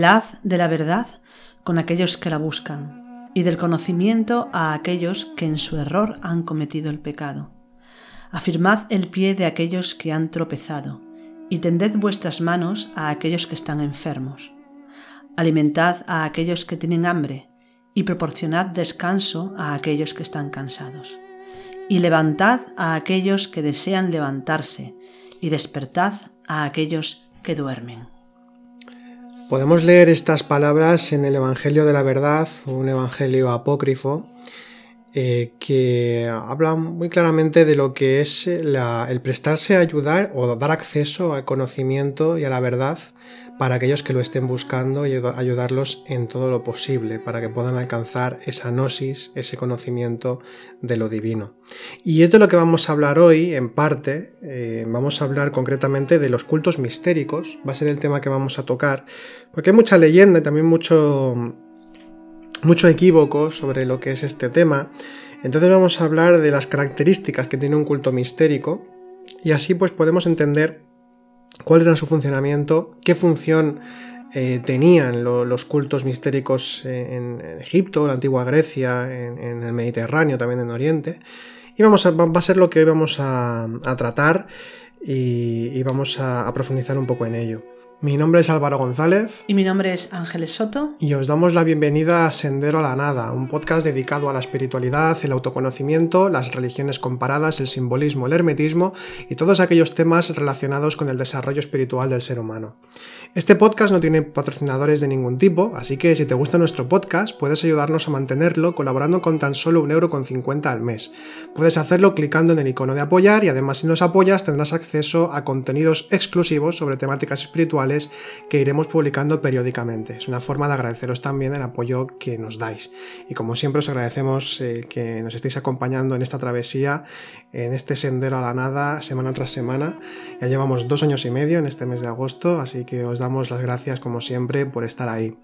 Hablad de la verdad con aquellos que la buscan, y del conocimiento a aquellos que en su error han cometido el pecado. Afirmad el pie de aquellos que han tropezado, y tended vuestras manos a aquellos que están enfermos. Alimentad a aquellos que tienen hambre, y proporcionad descanso a aquellos que están cansados. Y levantad a aquellos que desean levantarse, y despertad a aquellos que duermen. Podemos leer estas palabras en el Evangelio de la Verdad, un Evangelio apócrifo, eh, que habla muy claramente de lo que es el prestarse a ayudar o dar acceso al conocimiento y a la verdad para aquellos que lo estén buscando y ayudarlos en todo lo posible para que puedan alcanzar esa gnosis, ese conocimiento de lo divino. Y es de lo que vamos a hablar hoy, en parte, eh, vamos a hablar concretamente de los cultos mistéricos, va a ser el tema que vamos a tocar, porque hay mucha leyenda y también mucho, mucho equívoco sobre lo que es este tema. Entonces vamos a hablar de las características que tiene un culto mistérico y así pues podemos entender cuál era su funcionamiento, qué función eh, tenían los cultos mistéricos en, Egipto, la antigua Grecia, en, el Mediterráneo, también en Oriente. Y vamos a, va a ser lo que hoy vamos a, tratar y, vamos a profundizar un poco en ello. Mi nombre es Álvaro González. Y mi nombre es Ángeles Soto. Y os damos la bienvenida a Sendero a la Nada, un podcast dedicado a la espiritualidad, el autoconocimiento, las religiones comparadas, el simbolismo, el hermetismo y todos aquellos temas relacionados con el desarrollo espiritual del ser humano. Este podcast no tiene patrocinadores de ningún tipo, así que si te gusta nuestro podcast, puedes ayudarnos a mantenerlo colaborando con tan solo un euro con 50 al mes. Puedes hacerlo clicando en el icono de apoyar y además si nos apoyas tendrás acceso a contenidos exclusivos sobre temáticas espirituales que iremos publicando periódicamente. Es una forma de agradeceros también el apoyo que nos dais. Y como siempre os agradecemos eh, que nos estéis acompañando en esta travesía, en este sendero a la nada, semana tras semana. Ya llevamos dos años y medio en este mes de agosto, así que os damos las gracias como siempre por estar ahí.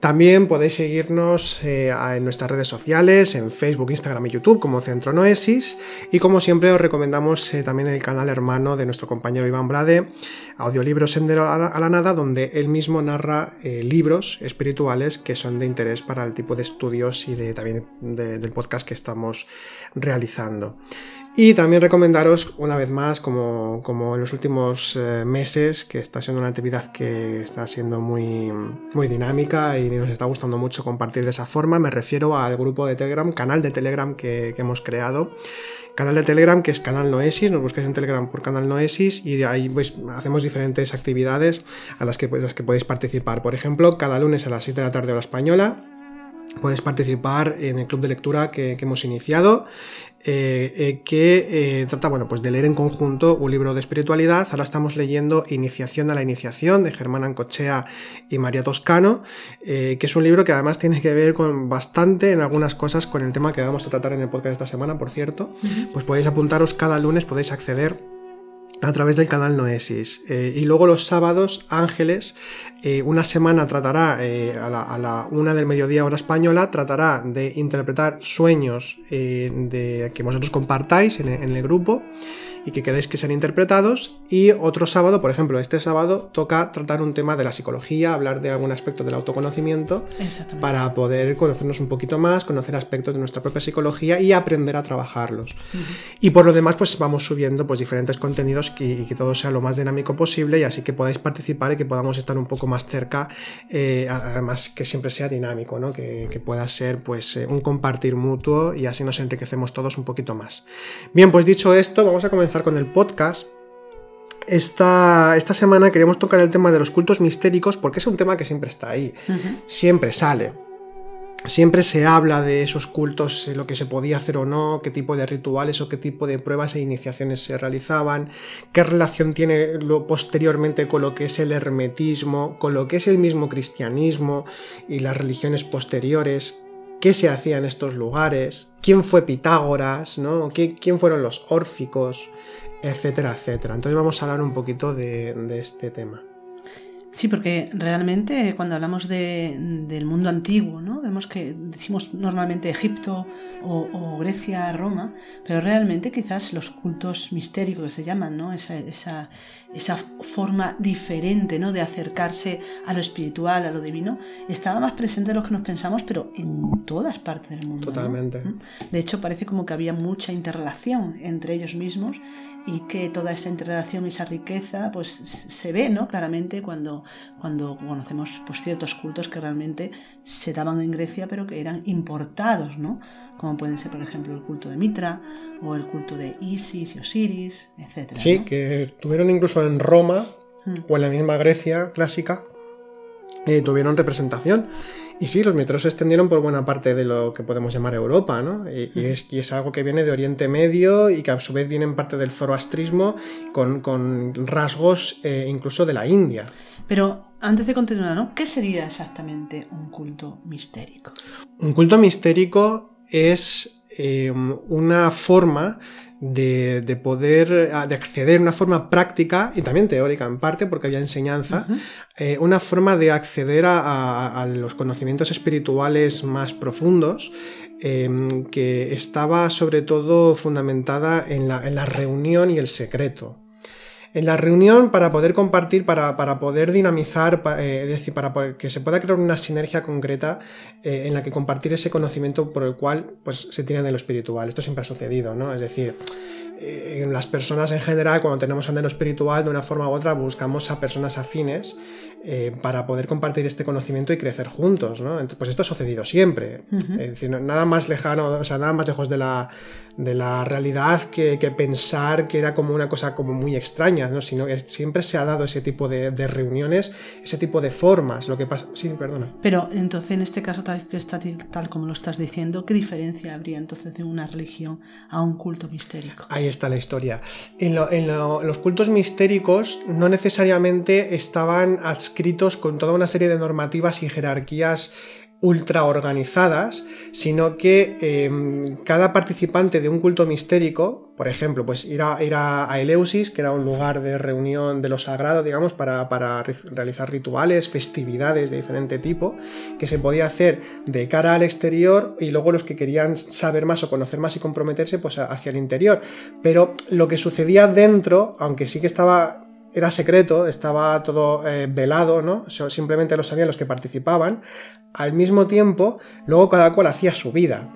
También podéis seguirnos eh, en nuestras redes sociales, en Facebook, Instagram y YouTube como Centro Noesis y como siempre os recomendamos eh, también el canal hermano de nuestro compañero Iván Brade, Audiolibro Sendero a la, Nada, donde él mismo narra eh, libros espirituales que son de interés para el tipo de estudios y de, también del podcast que estamos realizando. Y también recomendaros una vez más, como, en los últimos eh, meses, que está siendo una actividad que está siendo muy, muy dinámica y nos está gustando mucho compartir de esa forma. Me refiero al grupo de Telegram, canal de Telegram que, hemos creado canal de Telegram que es Canal Noesis, nos busquéis en Telegram por Canal Noesis y de ahí pues, hacemos diferentes actividades a las que, las que podéis participar. Por ejemplo, cada lunes a las 6 de la tarde hora española puedes participar en el club de lectura que, hemos iniciado, eh, eh, que eh, trata bueno, pues de leer en conjunto un libro de espiritualidad. Ahora estamos leyendo Iniciación a la Iniciación de Germán Ancochea y María Toscano, que es un libro que además tiene que ver con bastante en algunas cosas con el tema que vamos a tratar en el podcast esta semana, por cierto. Pues podéis apuntaros cada lunes, podéis acceder a través del canal Noesis. Eh, y luego los sábados, Ángeles, eh, una semana tratará, eh, a, la, una del mediodía hora española, tratará de interpretar sueños de, que vosotros compartáis en el grupo y que queréis que sean interpretados. Y otro sábado, por ejemplo, este sábado toca tratar un tema de la psicología, hablar de algún aspecto del autoconocimiento para poder conocernos un poquito más, conocer aspectos de nuestra propia psicología y aprender a trabajarlos. Y por lo demás, pues vamos subiendo pues diferentes contenidos y que todo sea lo más dinámico posible y así que podáis participar y que podamos estar un poco más cerca, eh, además que siempre sea dinámico, ¿no? que, pueda ser pues eh, un compartir mutuo y así nos enriquecemos todos un poquito más. Bien, pues dicho esto, vamos a comenzar con el podcast, esta, esta, semana queríamos tocar el tema de los cultos mistéricos porque es un tema que siempre está ahí, siempre sale. Siempre se habla de esos cultos, lo que se podía hacer o no, qué tipo de rituales o qué tipo de pruebas e iniciaciones se realizaban, qué relación tiene lo posteriormente con lo que es el hermetismo, con lo que es el mismo cristianismo y las religiones posteriores, qué se hacía en estos lugares, quién fue Pitágoras, ¿no? quién fueron los órficos, etcétera, etcétera. Entonces vamos a hablar un poquito de, este tema. Sí, porque realmente cuando hablamos de, del mundo antiguo, ¿no? vemos que decimos normalmente Egipto o, Grecia, Roma, pero realmente quizás los cultos mistéricos que se llaman, ¿no? esa, esa forma diferente ¿no? de acercarse a lo espiritual, a lo divino, estaba más presente de lo que nos pensamos, pero en todas partes del mundo. Totalmente. ¿Mm? De hecho, parece como que había mucha interrelación entre ellos mismos y que toda esa interrelación y esa riqueza pues se ve ¿no? claramente cuando, cuando conocemos pues, ciertos cultos que realmente se daban en Grecia pero que eran importados, ¿no? Como pueden ser por ejemplo el culto de Mitra o el culto de Isis y Osiris, etc. Sí, que tuvieron incluso en Roma mm. o en la misma Grecia clásica, eh, tuvieron representación. Y sí, los mitros se extendieron por buena parte de lo que podemos llamar Europa, ¿no? Y, es, es, algo que viene de Oriente Medio y que a su vez viene en parte del zoroastrismo con, rasgos eh, incluso de la India. Pero antes de continuar, ¿no? ¿Qué sería exactamente un culto mistérico? Un culto mistérico es eh, una forma de, poder, ah, de acceder, una forma práctica y también teórica en parte, porque había enseñanza, eh, una forma de acceder a, los conocimientos espirituales más profundos, em, que estaba sobre todo fundamentada en la, en la reunión y el secreto en la reunión para poder compartir, para, poder dinamizar, eh, es decir, para que se pueda crear una sinergia concreta eh, en la que compartir ese conocimiento por el cual pues, se tiene de lo espiritual. Esto siempre ha sucedido, ¿no? Es decir, eh, en las personas en general, cuando tenemos anhelo espiritual, de una forma u otra buscamos a personas afines eh, para poder compartir este conocimiento y crecer juntos, ¿no? Pues esto ha sucedido siempre. Es decir, nada más lejano, o sea, nada más lejos de la, de la realidad que, pensar que era como una cosa como muy extraña, ¿no? Sino que siempre se ha dado ese tipo de, reuniones, ese tipo de formas. Lo que pasa. Sí, perdona. Pero entonces, en este caso, tal, tal como lo estás diciendo, ¿qué diferencia habría entonces de una religión a un culto mistérico? Ahí está la historia. En, los cultos mistéricos no necesariamente estaban escritos con toda una serie de normativas y jerarquías ultra organizadas, sino que em, cada participante de un culto mistérico, por ejemplo, pues ir a, a, Eleusis, que era un lugar de reunión de lo sagrado, digamos, para, para, realizar rituales, festividades de diferente tipo, que se podía hacer de cara al exterior y luego los que querían saber más o conocer más y comprometerse, pues hacia el interior. Pero lo que sucedía dentro, aunque sí que estaba era secreto, estaba todo eh, velado, ¿no? Simplemente lo sabían los que participaban. Al mismo tiempo, luego cada cual hacía su vida.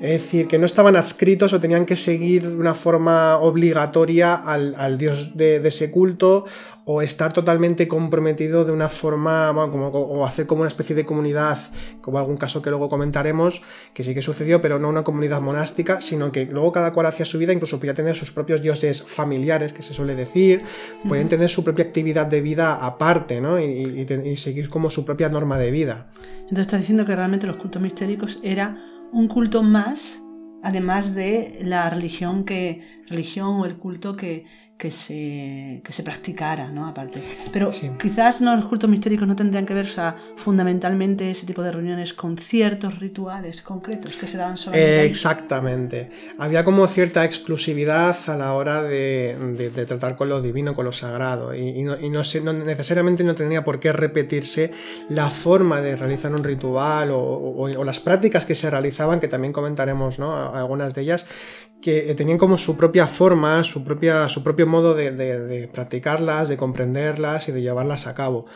Es decir, que no estaban adscritos o tenían que seguir de una forma obligatoria al, dios de, ese culto o estar totalmente comprometido de una forma, como, o hacer como una especie de comunidad, como algún caso que luego comentaremos, que sí que sucedió, pero no una comunidad monástica, sino que luego cada cual hacía su vida, incluso podía tener sus propios dioses familiares, que se suele decir, pueden tener su propia actividad de vida aparte, ¿no? Y, y seguir como su propia norma de vida. Entonces estás diciendo que realmente los cultos mistéricos era un culto más, además de la religión que religión o el culto que, que se, que se practicara, ¿no? Aparte. Pero quizás no, los cultos mistéricos no tendrían que ver, fundamentalmente ese tipo de reuniones con ciertos rituales concretos que se daban solamente. exactamente. Había como cierta exclusividad a la hora de, de, tratar con lo divino, con lo sagrado. Y, no, y no, necesariamente no tenía por qué repetirse la forma de realizar un ritual o, o, las prácticas que se realizaban, que también comentaremos, ¿no? Algunas de ellas, que tenían como su propia forma, su, propia, su propio modo de, practicarlas, de comprenderlas y de llevarlas a cabo.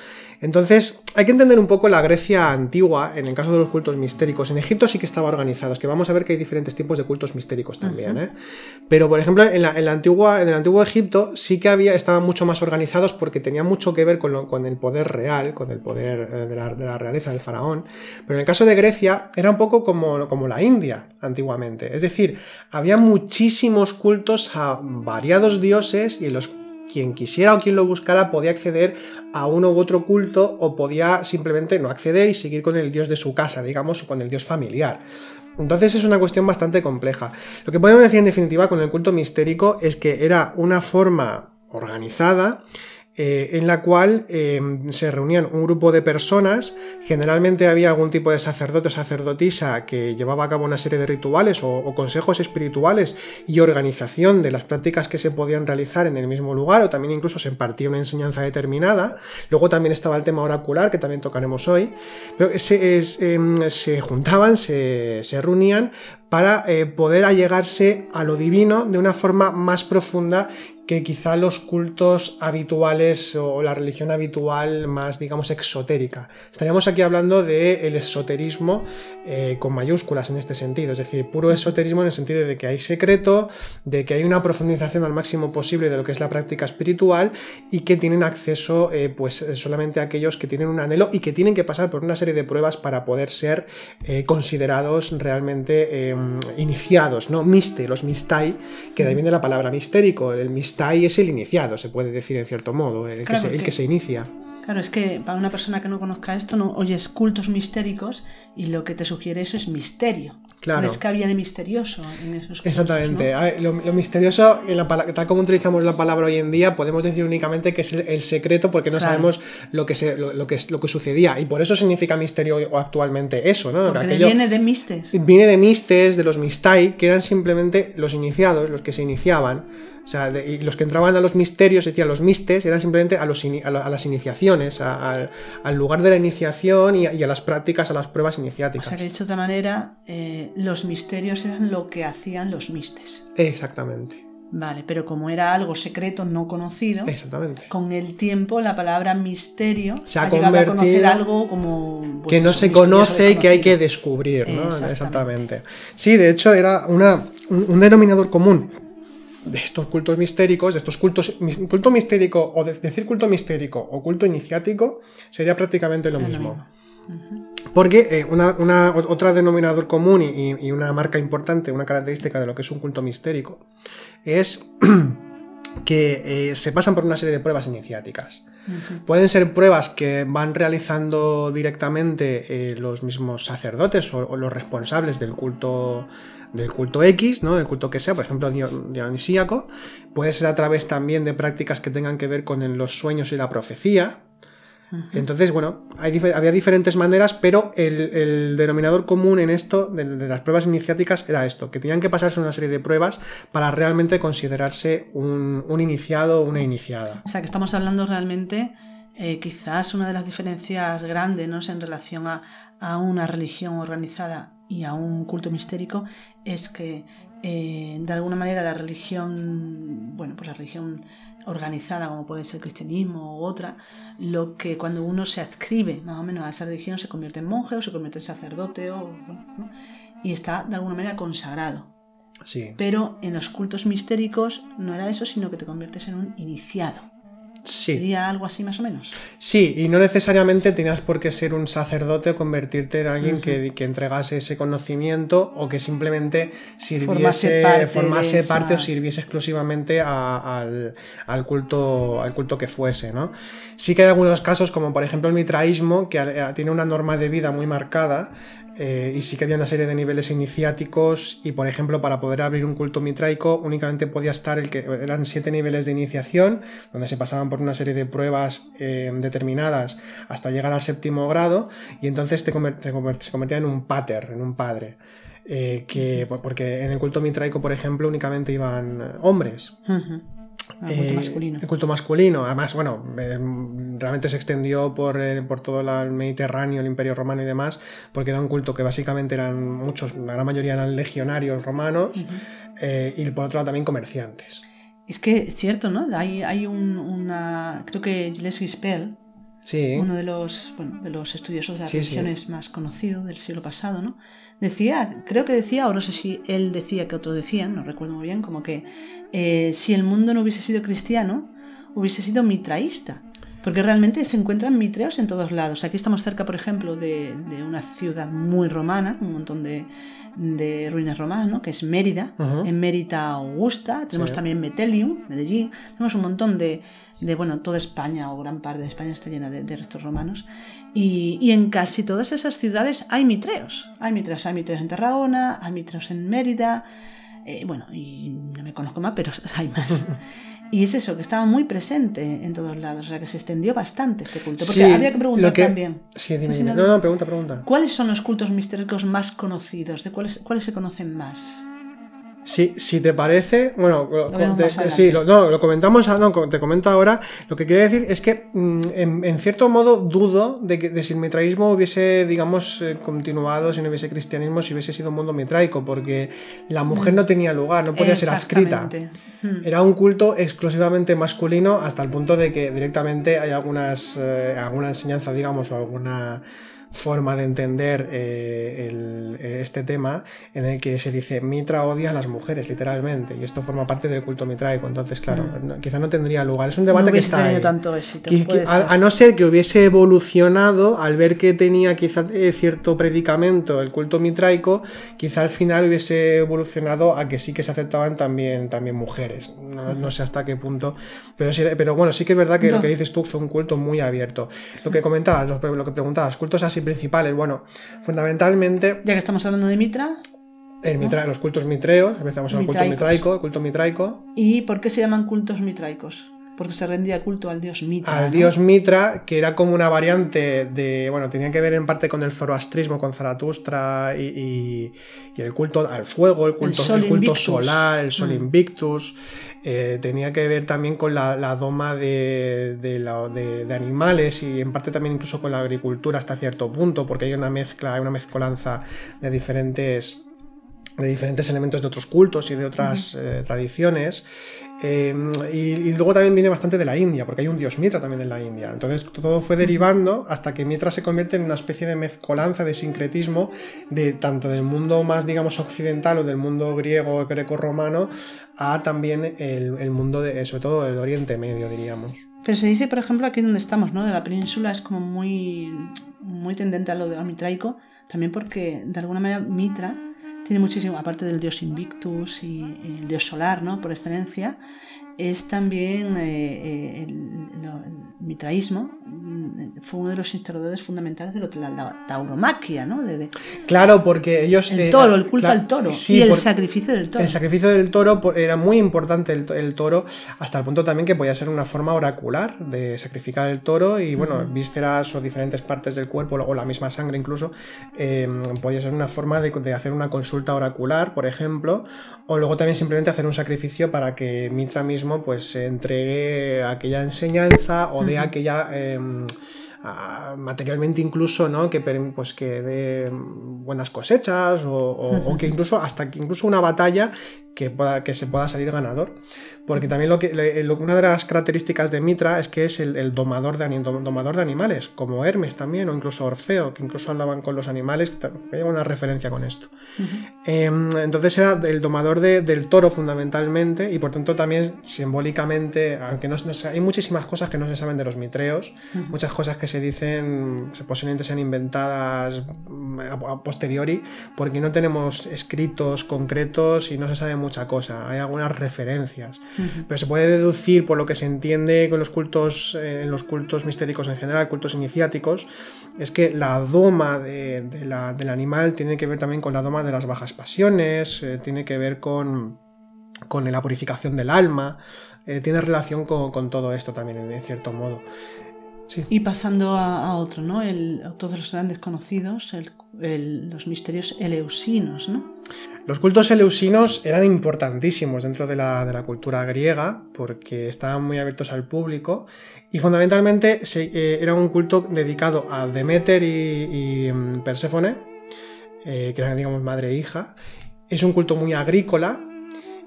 Entonces, hay que entender un poco la Grecia antigua, en el caso de los cultos mistéricos. En Egipto sí que estaba organizado, es que vamos a ver que hay diferentes tipos de cultos mistéricos también. ¿eh? Pero, por ejemplo, en, la, antigua, en el antiguo Egipto sí que había, estaban mucho más organizados porque tenían mucho que ver con, con el poder real, con el poder eh, de la, de la, realeza del faraón. Pero en el caso de Grecia era un poco como, como la India antiguamente. Es decir, había muchísimos cultos a variados dioses y en los quien quisiera o quien lo buscara podía acceder a uno u otro culto o podía simplemente no acceder y seguir con el dios de su casa, digamos, o con el dios familiar. Entonces es una cuestión bastante compleja. Lo que podemos decir en definitiva con el culto mistérico es que era una forma organizada eh, en la cual eh, se reunían un grupo de personas, generalmente había algún tipo de sacerdote o sacerdotisa que llevaba a cabo una serie de rituales o, consejos espirituales y organización de las prácticas que se podían realizar en el mismo lugar, o también incluso se impartía una enseñanza determinada. Luego también estaba el tema oracular, que también tocaremos hoy. Pero se, em, se juntaban, se, se reunían para eh, poder allegarse a lo divino de una forma más profunda que quizá los cultos habituales o la religión habitual más, digamos, exotérica. Estaríamos aquí hablando del el esoterismo eh, con mayúsculas en este sentido, es decir, puro esoterismo en el sentido de que hay secreto, de que hay una profundización al máximo posible de lo que es la práctica espiritual y que tienen acceso eh, pues solamente a aquellos que tienen un anhelo y que tienen que pasar por una serie de pruebas para poder ser eh, considerados realmente em, iniciados, ¿no? Miste, los mistai, que de ahí viene la palabra mistérico, el mistai es el iniciado, se puede decir en cierto modo, el, que, se, el que se inicia. Claro, es que para una persona que no conozca esto, no oyes cultos mistéricos y lo que te sugiere eso es misterio. Claro. Es que había de misterioso en esos cultos, Exactamente. lo, misterioso, en la, tal como utilizamos la palabra hoy en día, podemos decir únicamente que es el, secreto porque no sabemos lo que, se, lo, que, lo que sucedía. Y por eso significa misterio actualmente eso, ¿no? Porque viene de mistes. Viene de mistes, de los mistai, que eran simplemente los iniciados, los que se iniciaban o sea, y los que entraban a los misterios, decían los mistes, eran simplemente a, los a, las iniciaciones, al lugar de la iniciación y a, las prácticas, a las pruebas iniciáticas. O sea, que dicho de otra manera, eh, los misterios eran lo que hacían los mistes. Exactamente. Vale, pero como era algo secreto, no conocido, Exactamente. con el tiempo la palabra misterio se ha, convertido a conocer algo como... Pues que no se conoce y que hay que descubrir, ¿no? Exactamente. Sí, de hecho era una, un denominador común de estos cultos mistéricos, de estos cultos, culto mistérico o decir culto mistérico o culto iniciático sería prácticamente lo mismo. Porque eh, una, otra denominador común y, una marca importante, una característica de lo que es un culto mistérico, es que eh, se pasan por una serie de pruebas iniciáticas. Pueden ser pruebas que van realizando directamente eh, los mismos sacerdotes o, los responsables del culto del culto X, ¿no? Del culto que sea, por ejemplo, dionisíaco. Puede ser a través también de prácticas que tengan que ver con los sueños y la profecía. Entonces, bueno, había diferentes maneras, pero el, denominador común en esto, de, las pruebas iniciáticas, era esto, que tenían que pasarse una serie de pruebas para realmente considerarse un, iniciado o una iniciada. O sea, que estamos hablando realmente, eh, quizás una de las diferencias grandes ¿no? en relación a, a una religión organizada y a un culto mistérico es que eh, de alguna manera la religión, bueno, pues la religión organizada como puede ser el cristianismo u otra, lo que cuando uno se adscribe más o menos a esa religión se convierte en monje o se convierte en sacerdote o, y está de alguna manera consagrado. Sí. Pero en los cultos mistéricos no era eso, sino que te conviertes en un iniciado. Sí. ¿Sería algo así más o menos? Sí, y no necesariamente tenías por qué ser un sacerdote o convertirte en alguien que, entregase ese conocimiento o que simplemente sirviese, formase parte, o sirviese exclusivamente al, culto, al culto que fuese, ¿no? Sí que hay algunos casos, como por ejemplo el mitraísmo, que tiene una norma de vida muy marcada, eh, y sí que había una serie de niveles iniciáticos y por ejemplo para poder abrir un culto mitraico únicamente podía estar el que eran siete niveles de iniciación donde se pasaban por una serie de pruebas eh, determinadas hasta llegar al séptimo grado y entonces te se convertía en un pater, en un padre. Eh, que, porque en el culto mitraico, por ejemplo, únicamente iban hombres. El culto eh, masculino. El culto masculino. Además, bueno, eh, realmente se extendió por, eh, por todo el Mediterráneo, el Imperio Romano y demás, porque era un culto que básicamente eran muchos, la gran mayoría eran legionarios romanos y por otro lado también comerciantes. Es que es cierto, ¿no? Hay, hay un, una. Creo que Gilles Gispel, uno de los, bueno, de los estudiosos de las religiones más conocidos del siglo pasado, ¿no? Decía, creo que decía, o no sé si él decía que otros decían, no recuerdo muy bien, como que eh, si el mundo no hubiese sido cristiano, hubiese sido mitraísta. Porque realmente se encuentran mitreos en todos lados. Aquí estamos cerca, por ejemplo, de, una ciudad muy romana, un montón de, ruinas romanas, que es Mérida. En Mérida Augusta, tenemos también Metelium, Medellín. Tenemos un montón de, bueno, toda España o gran parte de España está llena de, restos romanos. Y, en casi todas esas ciudades hay mitreos. Hay mitreos, hay mitreos en Tarragona, hay mitreos en Mérida. Eh, bueno, y no me conozco más, pero hay más. Y es eso, que estaba muy presente en todos lados, o sea que se extendió bastante este culto. Porque Sí, habría que preguntar que- también. Sí, dime, dime. no, No, pregunta, pregunta. ¿Cuáles son los cultos mistéricos más conocidos? ¿De cuáles, cuáles se conocen más? Sí, si te parece, bueno, lo- te- adelante. sí, lo, no, lo comentamos, no, te comento ahora. Lo que quiero decir es que, mm, en, en cierto modo, dudo de que de si el mitraísmo hubiese, digamos, eh, continuado, si no hubiese cristianismo, si hubiese sido un mundo mitraico, porque la mujer no tenía lugar, no podía ser adscrita. Era un culto exclusivamente masculino hasta el punto de que directamente hay algunas, eh, alguna enseñanza, digamos, o alguna forma de entender eh, el- eh, este tema en el que se dice Mitra odia a las mujeres, literalmente, y esto forma parte del culto mitraico, entonces claro, no- quizá no tendría lugar, es un debate Mm. no que está ahí. tanto éxito. A, a no ser que hubiese evolucionado al ver que tenía quizá eh, cierto predicamento el culto mitraico, quizá al final hubiese evolucionado a que sí que se aceptaban también, también mujeres. No, no sé hasta qué punto. Pero, sí- pero bueno, sí que es verdad que lo que dices tú fue un culto muy abierto. Lo que comentabas, lo, lo que preguntabas, cultos así principales, bueno, fundamentalmente Ya que estamos hablando de Mitra, el mitra- los cultos mitreos, empezamos con el culto Mitraicos. mitraico, el culto mitraico. ¿y por qué se llaman cultos mitraicos? Porque se rendía culto al dios Mitra. al ¿no? dios Mitra, que era como una variante de, bueno, tenía que ver en parte con el zoroastrismo, con Zaratustra y, y- y el culto al fuego, el culto, el culto solar, el sol Mm. invictus, eh, tenía que ver también con la, la doma de, de la- de- de animales y en parte también incluso con la agricultura hasta cierto punto, porque hay una mezcla, hay una mezcolanza de diferentes de diferentes elementos de otros cultos y de otras eh, tradiciones. Eh, y, y luego también viene bastante de la India, porque hay un dios Mitra también en la India. Entonces todo fue derivando hasta que Mitra se convierte en una especie de mezcolanza, de sincretismo, de tanto del mundo más, digamos, occidental o del mundo griego, greco-romano, a también el, el mundo, de, sobre todo del Oriente Medio, diríamos. Pero se dice, por ejemplo, aquí donde estamos, ¿no? De la península es como muy, muy tendente a lo de lo mitraico, también porque de alguna manera Mitra tiene muchísimo, aparte del dios Invictus y el dios solar, ¿no? Por excelencia, es también eh, eh, el, mitraísmo, mm, fue uno de los instaladores fundamentales de la, tauromaquia, ¿no? De, de- Claro, porque ellos... el eh, toro, el culto al toro sí, y el por- sacrificio del toro. El sacrificio del toro era muy importante el, to- el toro, hasta el punto también que podía ser una forma oracular de sacrificar el toro y bueno, vísceras o diferentes partes del cuerpo o la misma sangre incluso, eh, podía ser una forma de, de hacer una consulta oracular, por ejemplo, o luego también simplemente hacer un sacrificio para que Mitra mismo pues se entregue aquella enseñanza o de aquella... eh, a- materialmente incluso, ¿no? Que, pues, que dé buenas cosechas o, o- o que incluso hasta que incluso una batalla que, pueda, que se pueda salir ganador. Porque también lo que, le- lo- una de las características de Mitra es que es el, el domador, de, domador animales, como Hermes también, o incluso Orfeo, que incluso hablaban con los animales, que hay una referencia con esto. Em, entonces era el domador de- del toro fundamentalmente y por tanto también simbólicamente, aunque no, no hay muchísimas cosas que no se saben de los mitreos, muchas cosas que se dicen posiblemente sean inventadas mm, a, a posteriori porque no tenemos escritos concretos y no se sabe mucha cosa, hay algunas referencias, pero se puede deducir por lo que se entiende con los cultos, eh, en los cultos mistéricos en general, cultos iniciáticos, es que la doma de- de la- del animal tiene que ver también con la doma de las bajas pasiones, eh, tiene que ver con, con la purificación del alma, eh, tiene relación con, con todo esto también, en, en cierto modo. Sí. Y pasando a, a otro, ¿no? El, todos los grandes conocidos, el- el- los misterios eleusinos, ¿no? Los cultos eleusinos eran importantísimos dentro de la, de la cultura griega porque estaban muy abiertos al público y fundamentalmente eh, era un culto dedicado a Demeter y, y, mm, Perséfone, eh, que eran digamos madre e hija. Es un culto muy agrícola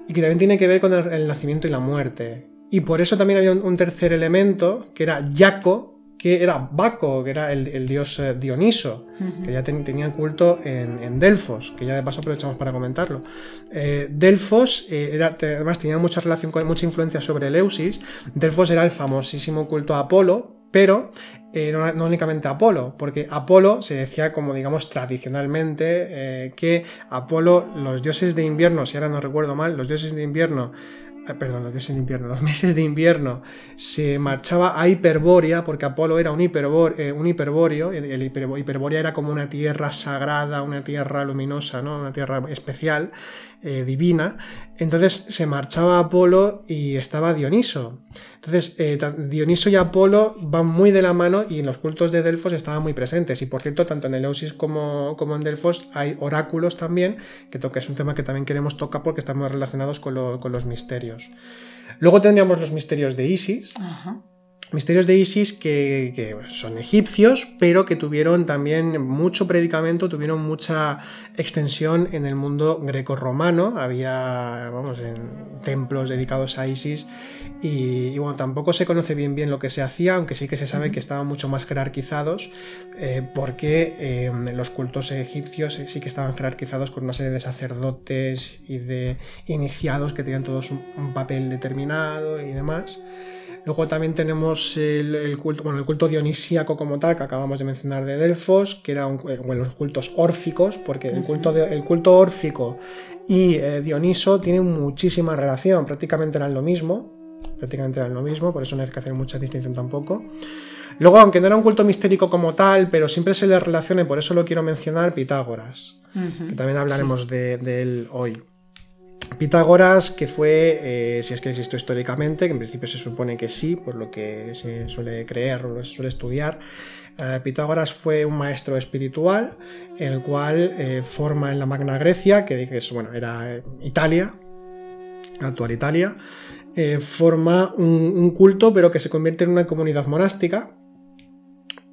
y que también tiene que ver con el, el nacimiento y la muerte. Y por eso también había un, un tercer elemento que era Yaco, que era Baco, que era el, el dios eh, Dioniso, que ya ten- tenía culto en, en Delfos, que ya de paso aprovechamos para comentarlo. Eh, Delfos eh, era, además tenía mucha relación con mucha influencia sobre Eleusis. Delfos era el famosísimo culto a Apolo, pero eh, no, no únicamente a Apolo, porque Apolo se decía como digamos tradicionalmente eh, que Apolo, los dioses de invierno, si ahora no recuerdo mal, los dioses de invierno perdón, los dioses de invierno, los meses de invierno, se marchaba a Hiperbórea, porque Apolo era un, hiperbor, eh, un hiperbóreo, el Hiperbórea era como una tierra sagrada, una tierra luminosa, ¿no? una tierra especial, eh, divina. Entonces se marchaba Apolo y estaba Dioniso. Entonces Dioniso y Apolo van muy de la mano y en los cultos de Delfos estaban muy presentes. Y por cierto, tanto en Eleusis como, como en Delfos hay oráculos también, que toca, es un tema que también queremos tocar porque estamos relacionados con, con los misterios. Luego tendríamos los misterios de Isis. Misterios de Isis que, son egipcios, pero que tuvieron también mucho predicamento, tuvieron mucha extensión en el mundo greco-romano. Había, vamos, templos dedicados a Isis. Y, bueno, tampoco se conoce bien bien lo que se hacía, aunque sí que se sabe que estaban mucho más jerarquizados, eh, porque eh, los cultos egipcios sí que estaban jerarquizados con una serie de sacerdotes y de iniciados que tenían todos un papel determinado y demás. Luego también tenemos el, culto, bueno, el culto dionisíaco como tal, que acabamos de mencionar de Delfos, que era un, eh, bueno, los cultos órficos, porque el culto, el culto órfico y eh, Dioniso tienen muchísima relación, prácticamente eran lo mismo, prácticamente eran lo mismo, por eso no hay que hacer mucha distinción tampoco. Luego, aunque no era un culto mistérico como tal, pero siempre se le relaciona, y por eso lo quiero mencionar, Pitágoras, que también hablaremos de, de él hoy. Pitágoras, que fue, eh, si es que existió históricamente, que en principio se supone que sí, por lo que se suele creer o se suele estudiar, eh, Pitágoras fue un maestro espiritual, el cual eh, forma en la Magna Grecia, que es, bueno, era Italia, actual Italia, forma un, culto, pero que se convierte en una comunidad monástica,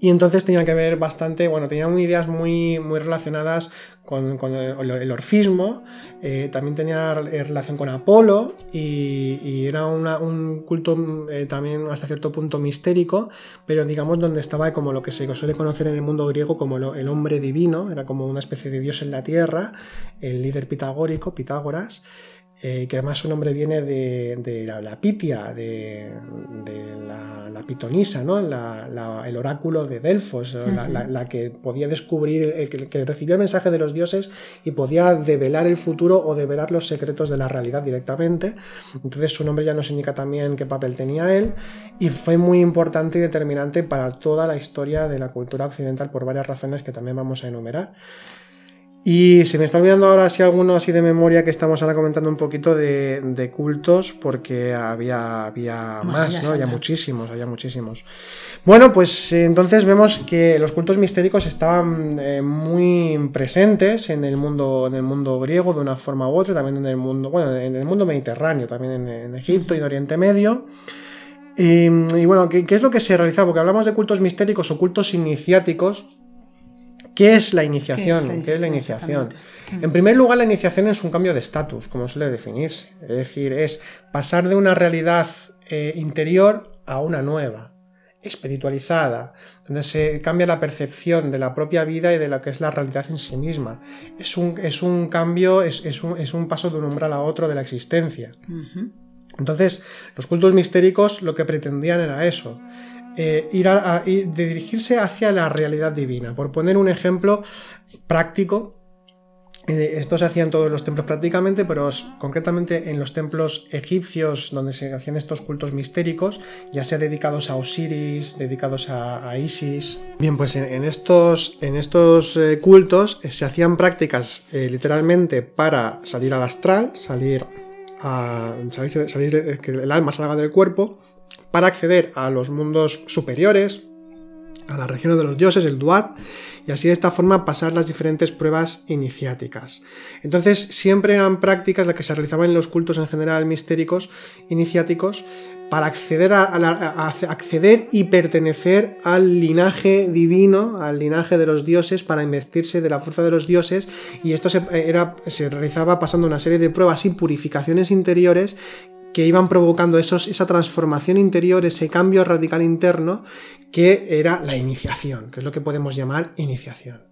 y entonces tenía que ver bastante, bueno, tenía ideas muy, muy relacionadas con, el, orfismo, eh, también tenía relación con Apolo y, era un culto eh, también hasta cierto punto mistérico, pero digamos donde estaba como lo que se suele conocer en el mundo griego como el hombre divino, era como una especie de dios en la tierra, el líder pitagórico, Pitágoras. Eh, que además su nombre viene de, la, Pitia, de, la, pitonisa, ¿no? el oráculo de Delfos, la, que podía descubrir, el que, recibía el mensaje de los dioses y podía develar el futuro o develar los secretos de la realidad directamente. Entonces su nombre ya nos indica también qué papel tenía él y fue muy importante y determinante para toda la historia de la cultura occidental por varias razones que también vamos a enumerar. Y se me está olvidando ahora si alguno así de memoria que estamos ahora comentando un poquito de, cultos, porque había, había más, ¿no? Había muchísimos, había muchísimos. Bueno, pues entonces vemos que los cultos mistéricos estaban eh, muy presentes en el mundo, en el mundo griego de una forma u otra, también en el mundo, bueno, en el mundo mediterráneo, también en, Egipto y en Oriente Medio. Y, bueno, ¿qué, ¿qué, es lo que se realizaba? Porque hablamos de cultos mistéricos o cultos iniciáticos ¿Qué es la iniciación? ¿Qué es la iniciación? En primer lugar, la iniciación es un cambio de estatus, como suele definirse. Es decir, es pasar de una realidad eh, interior a una nueva, espiritualizada, donde se cambia la percepción de la propia vida y de lo que es la realidad en sí misma. Es un, es un cambio, es, un, paso de un umbral a otro de la existencia. Entonces, los cultos mistéricos lo que pretendían era eso, eh, ir a, dirigirse hacia la realidad divina. Por poner un ejemplo práctico, eh, esto se hacía en todos los templos prácticamente, pero concretamente en los templos egipcios donde se hacían estos cultos mistéricos, ya sea dedicados a Osiris, dedicados a, Isis. Bien, pues en, estos, en estos eh, cultos se hacían prácticas literalmente para salir al astral, salir a salir, que el alma salga del cuerpo para acceder a los mundos superiores, a las regiones de los dioses, el Duat, y así de esta forma pasar las diferentes pruebas iniciáticas. Entonces siempre eran prácticas las que se realizaban en los cultos en general mistéricos iniciáticos para acceder, a, acceder y pertenecer al linaje divino, al linaje de los dioses, para investirse de la fuerza de los dioses, y esto se, era, se realizaba pasando una serie de pruebas y purificaciones interiores que iban provocando esos, esa transformación interior, ese cambio radical interno, que era la iniciación, que es lo que podemos llamar iniciación.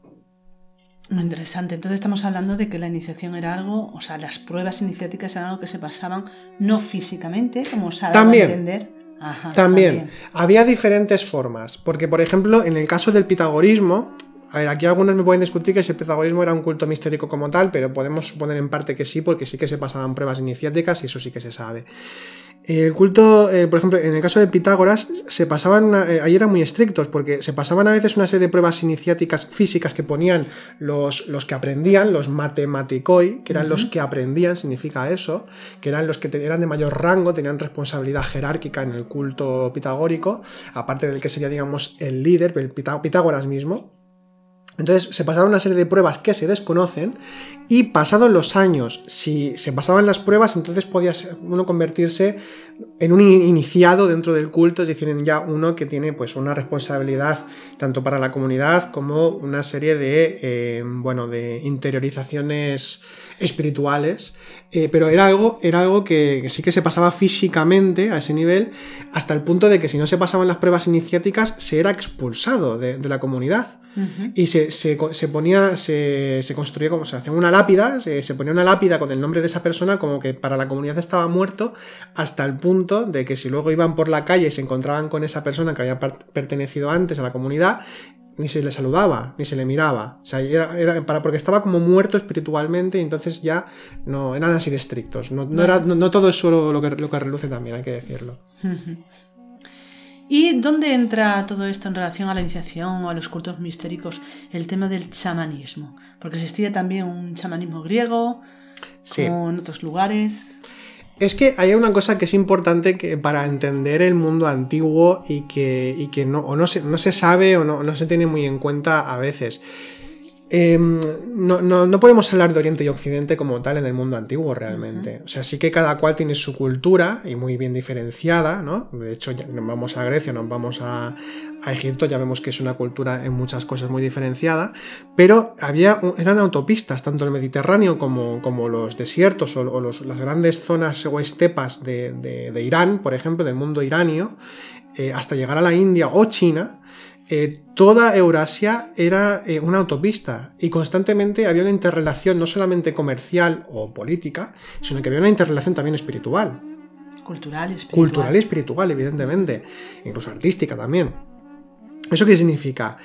Muy interesante. Entonces estamos hablando de que la iniciación era algo, o sea, las pruebas iniciáticas eran algo que se pasaban no físicamente, como se ha dado a entender. también. Había diferentes formas, porque por ejemplo, en el caso del pitagorismo, A ver, aquí algunos me pueden discutir que si el pitagorismo era un culto mistérico como tal, pero podemos suponer en parte que sí, porque sí que se pasaban pruebas iniciáticas y eso sí que se sabe. El culto, eh, por ejemplo, en el caso de Pitágoras, se pasaban, eh, ahí eran muy estrictos, porque se pasaban a veces una serie de pruebas iniciáticas físicas que ponían los, los que aprendían, los matematicoi, que eran los que aprendían, significa eso, que eran los que eran de mayor rango, tenían responsabilidad jerárquica en el culto pitagórico, aparte del que sería, digamos, el líder, el Pitágoras mismo. Entonces se pasaron una serie de pruebas que se desconocen y pasados los años, si se pasaban las pruebas, entonces podía uno convertirse en un iniciado dentro del culto, es decir, en ya uno que tiene pues una responsabilidad tanto para la comunidad como una serie de, eh, bueno, de interiorizaciones espirituales, eh, pero era algo, era algo que, sí que se pasaba físicamente a ese nivel, hasta el punto de que si no se pasaban las pruebas iniciáticas, se era expulsado de, la comunidad. Y se, ponía, se, construía como se hacía una lápida, se, se, ponía una lápida con el nombre de esa persona como que para la comunidad estaba muerto, hasta el punto de que si luego iban por la calle y se encontraban con esa persona que había pertenecido antes a la comunidad, ni se le saludaba, ni se le miraba. O sea, era, para, porque estaba como muerto espiritualmente y entonces ya no eran así de estrictos. No, era, no, todo es solo lo que, lo que reluce también, hay que decirlo. ¿Y dónde entra todo esto en relación a la iniciación o a los cultos mistéricos? El tema del chamanismo. Porque existía también un chamanismo griego, como en otros lugares. Es que hay una cosa que es importante que para entender el mundo antiguo y que, que no, o no, se, no se sabe o no, no se tiene muy en cuenta a veces. Em, no, podemos hablar de Oriente y Occidente como tal en el mundo antiguo realmente. O sea, sí que cada cual tiene su cultura y muy bien diferenciada, ¿no? De hecho, ya nos vamos a Grecia, nos vamos a, Egipto, ya vemos que es una cultura en muchas cosas muy diferenciada, pero había, eran autopistas, tanto el Mediterráneo como, como los desiertos o, las grandes zonas o estepas de, Irán, por ejemplo, del mundo iranio, eh, hasta llegar a la India o China, eh, toda Eurasia era eh, una autopista y constantemente había una interrelación no solamente comercial o política, sino que había una interrelación también espiritual. Cultural y espiritual. Cultural y espiritual, evidentemente. Incluso artística también. ¿Eso qué significa?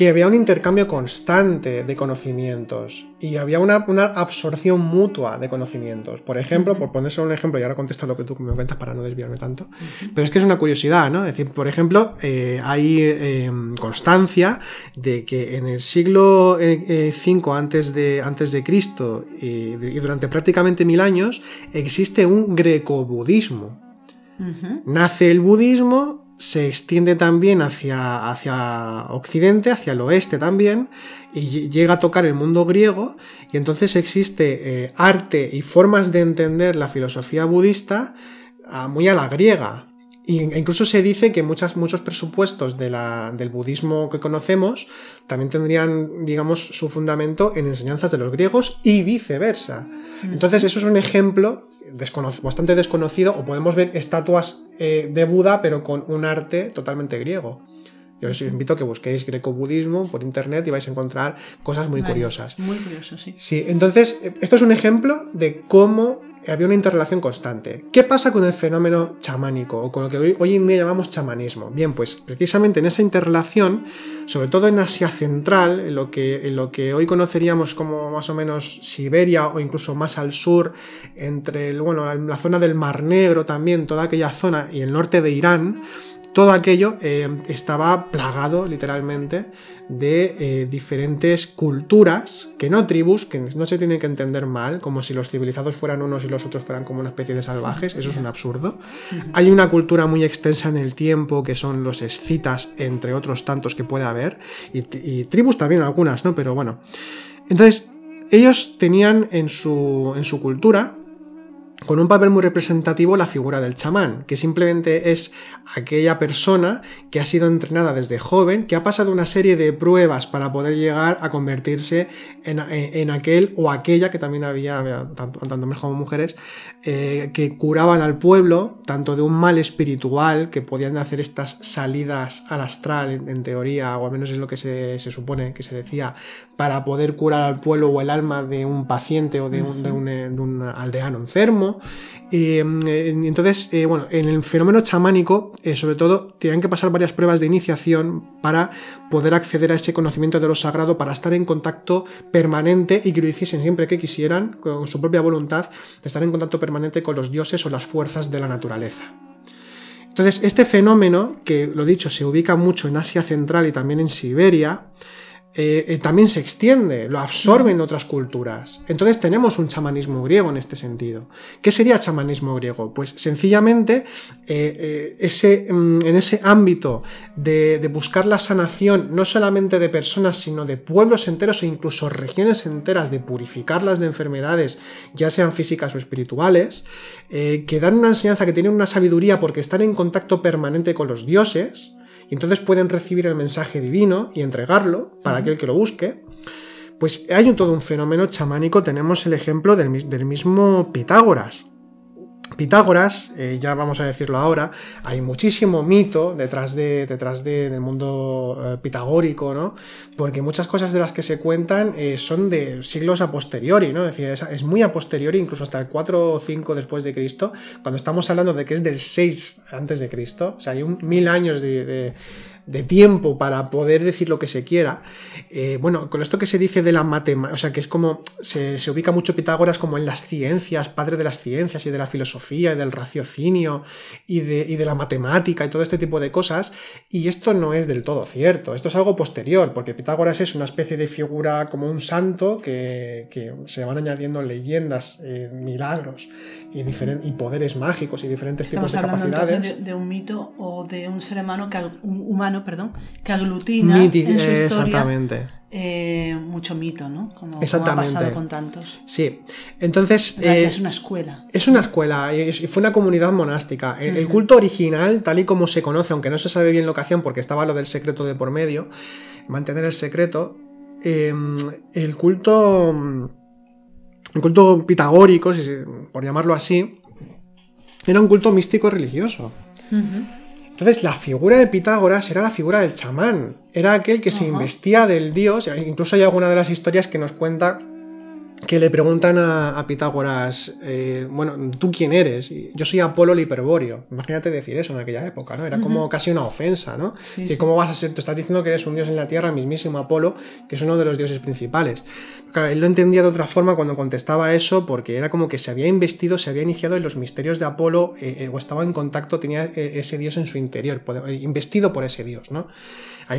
Que había un intercambio constante de conocimientos y había una, absorción mutua de conocimientos. Por ejemplo, por ponerse un ejemplo, y ahora contesto lo que tú me cuentas para no desviarme tanto, pero es que es una curiosidad, ¿no? Es decir, por ejemplo, eh, hay em, constancia de que en el siglo V eh, eh, antes, de, antes de Cristo y, durante prácticamente mil años existe un grecobudismo. Nace el budismo se extiende también hacia, hacia Occidente, hacia el oeste también, y llega a tocar el mundo griego, y entonces existe eh, arte y formas de entender la filosofía budista ah, muy a la griega. E incluso se dice que muchas, muchos presupuestos de la, del budismo que conocemos también tendrían, digamos, su fundamento en enseñanzas de los griegos y viceversa. Mm. Entonces, eso es un ejemplo bastante desconocido, o podemos ver estatuas eh, de Buda, pero con un arte totalmente griego. Yo os invito a que busquéis greco-budismo por internet y vais a encontrar cosas muy curiosas. Muy curioso, sí. Sí, entonces, esto es un ejemplo de cómo había una interrelación constante. ¿Qué pasa con el fenómeno chamánico o con lo que hoy, en día llamamos chamanismo? Bien, pues precisamente en esa interrelación, sobre todo en Asia Central, en lo que, en lo que hoy conoceríamos como más o menos Siberia o incluso más al sur, entre bueno, la zona del Mar Negro también, toda aquella zona y el norte de Irán, todo aquello eh, estaba plagado literalmente de eh, diferentes culturas, que no tribus, que no se tienen que entender mal, como si los civilizados fueran unos y los otros fueran como una especie de salvajes, eso es un absurdo. Hay una cultura muy extensa en el tiempo, que son los escitas, entre otros tantos que puede haber, y, y tribus también algunas, ¿no? Pero bueno. Entonces, ellos tenían en su, en su cultura con un papel muy representativo la figura del chamán, que simplemente es aquella persona que ha sido entrenada desde joven, que ha pasado una serie de pruebas para poder llegar a convertirse en, aquel o aquella que también había, tanto, hombres como mujeres, eh, que curaban al pueblo, tanto de un mal espiritual, que podían hacer estas salidas al astral, en, teoría, o al menos es lo que se, supone que se decía, para poder curar al pueblo o el alma de un paciente o de un, de un aldeano enfermo, Eh, entonces, eh, bueno, en el fenómeno chamánico, eh, sobre todo, tienen que pasar varias pruebas de iniciación para poder acceder a ese conocimiento de lo sagrado, para estar en contacto permanente y que lo hiciesen siempre que quisieran, con su propia voluntad, de estar en contacto permanente con los dioses o las fuerzas de la naturaleza. Entonces, este fenómeno, que lo dicho, se ubica mucho en Asia Central y también en Siberia, eh, eh, también se extiende, lo absorben otras culturas. Entonces tenemos un chamanismo griego en este sentido. ¿Qué sería chamanismo griego? Pues sencillamente eh, ese, mm, en ese ámbito de, buscar la sanación no solamente de personas, sino de pueblos enteros e incluso regiones enteras, de purificarlas de enfermedades, ya sean físicas o espirituales, que dan una enseñanza, que tienen una sabiduría porque están en contacto permanente con los dioses, y entonces pueden recibir el mensaje divino y entregarlo para aquel que lo busque. Pues hay un, todo un fenómeno chamánico, tenemos el ejemplo del, del mismo Pitágoras. Pitágoras, eh, ya vamos a decirlo ahora, hay muchísimo mito detrás, de, detrás de, del mundo eh, pitagórico, ¿no? Porque muchas cosas de las que se cuentan eh, son de siglos a posteriori, ¿no? Es decir, es, muy a posteriori, incluso hasta el 4 o 5 después de Cristo, cuando estamos hablando de que es del 6 antes de Cristo, o sea, hay un mil años de de tiempo para poder decir lo que se quiera. Eh, bueno, con esto que se dice de la matemática, o sea, que es como se, ubica mucho Pitágoras como en las ciencias, padre de las ciencias y de la filosofía y del raciocinio y de, y de la matemática y todo este tipo de cosas, y esto no es del todo cierto, esto es algo posterior, porque Pitágoras es una especie de figura como un santo que, se van añadiendo leyendas, eh, milagros y, y poderes mágicos y diferentes tipos de capacidades. De, de, un mito o de un ser humano que, un humano, perdón, que aglutina en su historia, exactamente. Eh, mucho mito, ¿no? Como, exactamente. ha pasado con tantos. Sí. Entonces. Eh, es una escuela. Es una escuela y fue una comunidad monástica. El, culto original, tal y como se conoce, aunque no se sabe bien la ocasión porque estaba lo del secreto de por medio, mantener el secreto. Eh, el culto un culto pitagórico, por llamarlo así, era un culto místico religioso. Entonces, la figura de Pitágoras era la figura del chamán, era aquel que se investía del dios, incluso hay alguna de las historias que nos cuenta que le preguntan a, Pitágoras, eh, bueno, ¿tú quién eres? yo soy Apolo el hiperbóreo. Imagínate decir eso en aquella época, ¿no? Era como casi una ofensa, ¿no? ¿Cómo vas a ser? Tú estás diciendo que eres un dios en la tierra, mismísimo Apolo, que es uno de los dioses principales. Él lo entendía de otra forma cuando contestaba eso, porque era como que se había investido, se había iniciado en los misterios de Apolo, eh, eh, o estaba en contacto, tenía ese dios en su interior, investido por ese dios, ¿no?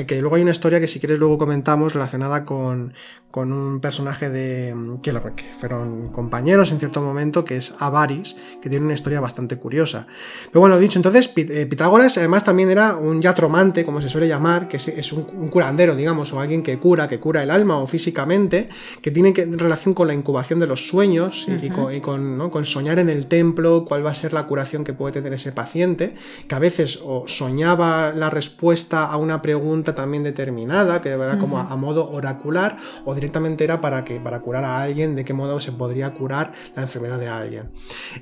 que luego hay una historia que si quieres luego comentamos relacionada con, con un personaje de que, fueron compañeros en cierto momento, que es Avaris, que tiene una historia bastante curiosa. Pero bueno, dicho, entonces eh, Pitágoras además también era un yatromante, como se suele llamar, que es, un, curandero, digamos, o alguien que cura, que cura el alma o físicamente, que tiene que, relación con la incubación de los sueños y, con, con, soñar en el templo, cuál va a ser la curación que puede tener ese paciente, que a veces o soñaba la respuesta a una pregunta, también determinada, que era como a, modo oracular, o directamente era para, que, para curar a alguien, de qué modo se podría curar la enfermedad de alguien.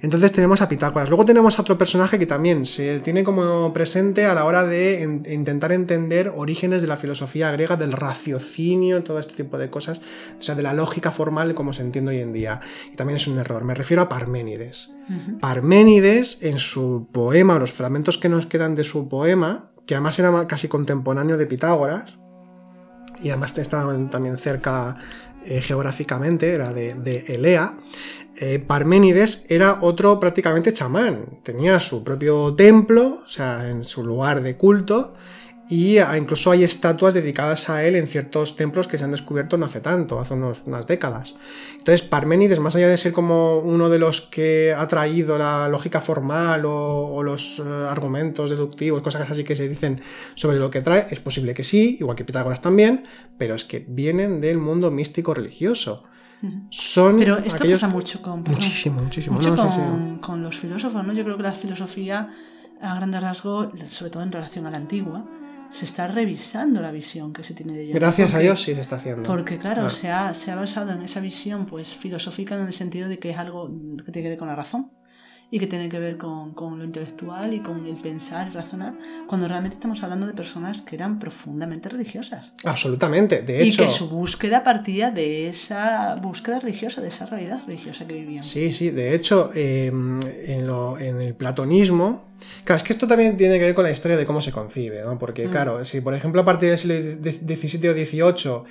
Entonces tenemos a Pitágoras. Luego tenemos a otro personaje que también se tiene como presente a la hora de intentar entender orígenes de la filosofía griega, del raciocinio, todo este tipo de cosas, o sea, de la lógica formal como se entiende hoy en día. Y también es un error. Me refiero a Parménides. Parménides, en su poema, los fragmentos que nos quedan de su poema, que además era casi contemporáneo de Pitágoras, y además estaba también cerca eh, geográficamente, era de, Elea. Eh, Parménides era otro prácticamente chamán, tenía su propio templo, o sea, en su lugar de culto, y incluso hay estatuas dedicadas a él en ciertos templos que se han descubierto no hace tanto, hace unas décadas. Entonces, Parménides, más allá de ser como uno de los que ha traído la lógica formal o, los eh, argumentos deductivos, cosas así que se dicen sobre lo que trae, es posible que sí, igual que Pitágoras también, pero es que vienen del mundo místico religioso. Son pero esto pasa mucho con muchísimo muchísimo mucho con, con, los filósofos no yo creo que la filosofía a grandes rasgos sobre todo en relación a la antigua se está revisando la visión que se tiene de ella. Gracias a Dios sí se está haciendo. Porque claro, ah. se, ha, se ha basado en esa visión pues filosófica en el sentido de que es algo que tiene que ver con la razón y que tiene que ver con, con, lo intelectual y con el pensar y razonar, cuando realmente estamos hablando de personas que eran profundamente religiosas. Absolutamente, de hecho. Y que su búsqueda partía de esa búsqueda religiosa, de esa realidad religiosa que vivían. Sí, sí, de hecho, eh, en, lo, en el platonismo, Claro, es que esto también tiene que ver con la historia de cómo se concibe, ¿no? Porque, mm. claro, si por ejemplo a partir del siglo XVII o XVIII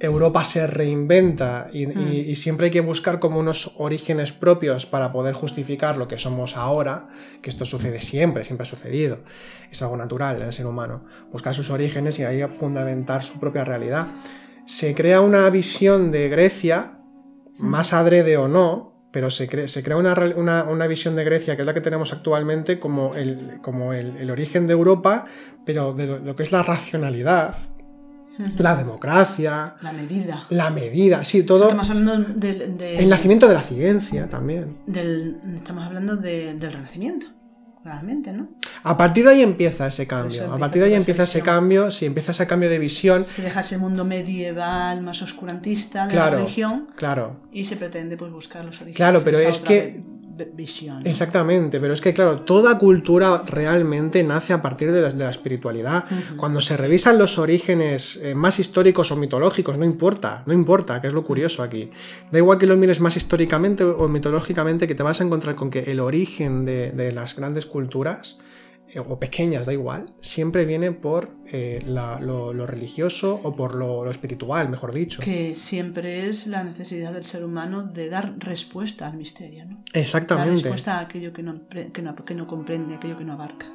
Europa se reinventa mm. y, siempre hay que buscar como unos orígenes propios para poder justificar lo que somos ahora, que esto sucede siempre, siempre ha sucedido, es algo natural en el ser humano, buscar sus orígenes y ahí fundamentar su propia realidad. Se crea una visión de Grecia, mm. más adrede o no, pero se, crea una, visión de Grecia, que es la que tenemos actualmente, como el, como el, origen de Europa, pero de lo, que es la racionalidad, la democracia. La medida. La medida, sí, todo. Estamos hablando del. el nacimiento de la ciencia también. estamos hablando del Renacimiento, realmente, ¿no? A partir de ahí empieza ese cambio. a partir de ahí empieza ese cambio, si empieza ese cambio de visión. Se deja ese mundo medieval más oscurantista de la religión. Claro. Y se pretende pues buscar los orígenes. Claro, pero es que visión. Exactamente, pero es que claro, toda cultura realmente nace a partir de la, espiritualidad. Cuando se revisan los orígenes eh, más históricos o mitológicos, no importa, no importa, que es lo curioso aquí. Da igual que lo mires más históricamente o mitológicamente, que te vas a encontrar con que el origen de las grandes culturas o pequeñas, da igual, siempre viene por eh, lo, religioso o por lo, espiritual, mejor dicho. Que siempre es la necesidad del ser humano de dar respuesta al misterio, ¿no? Exactamente. Dar respuesta a aquello que no, que no, que no comprende, aquello que no abarca.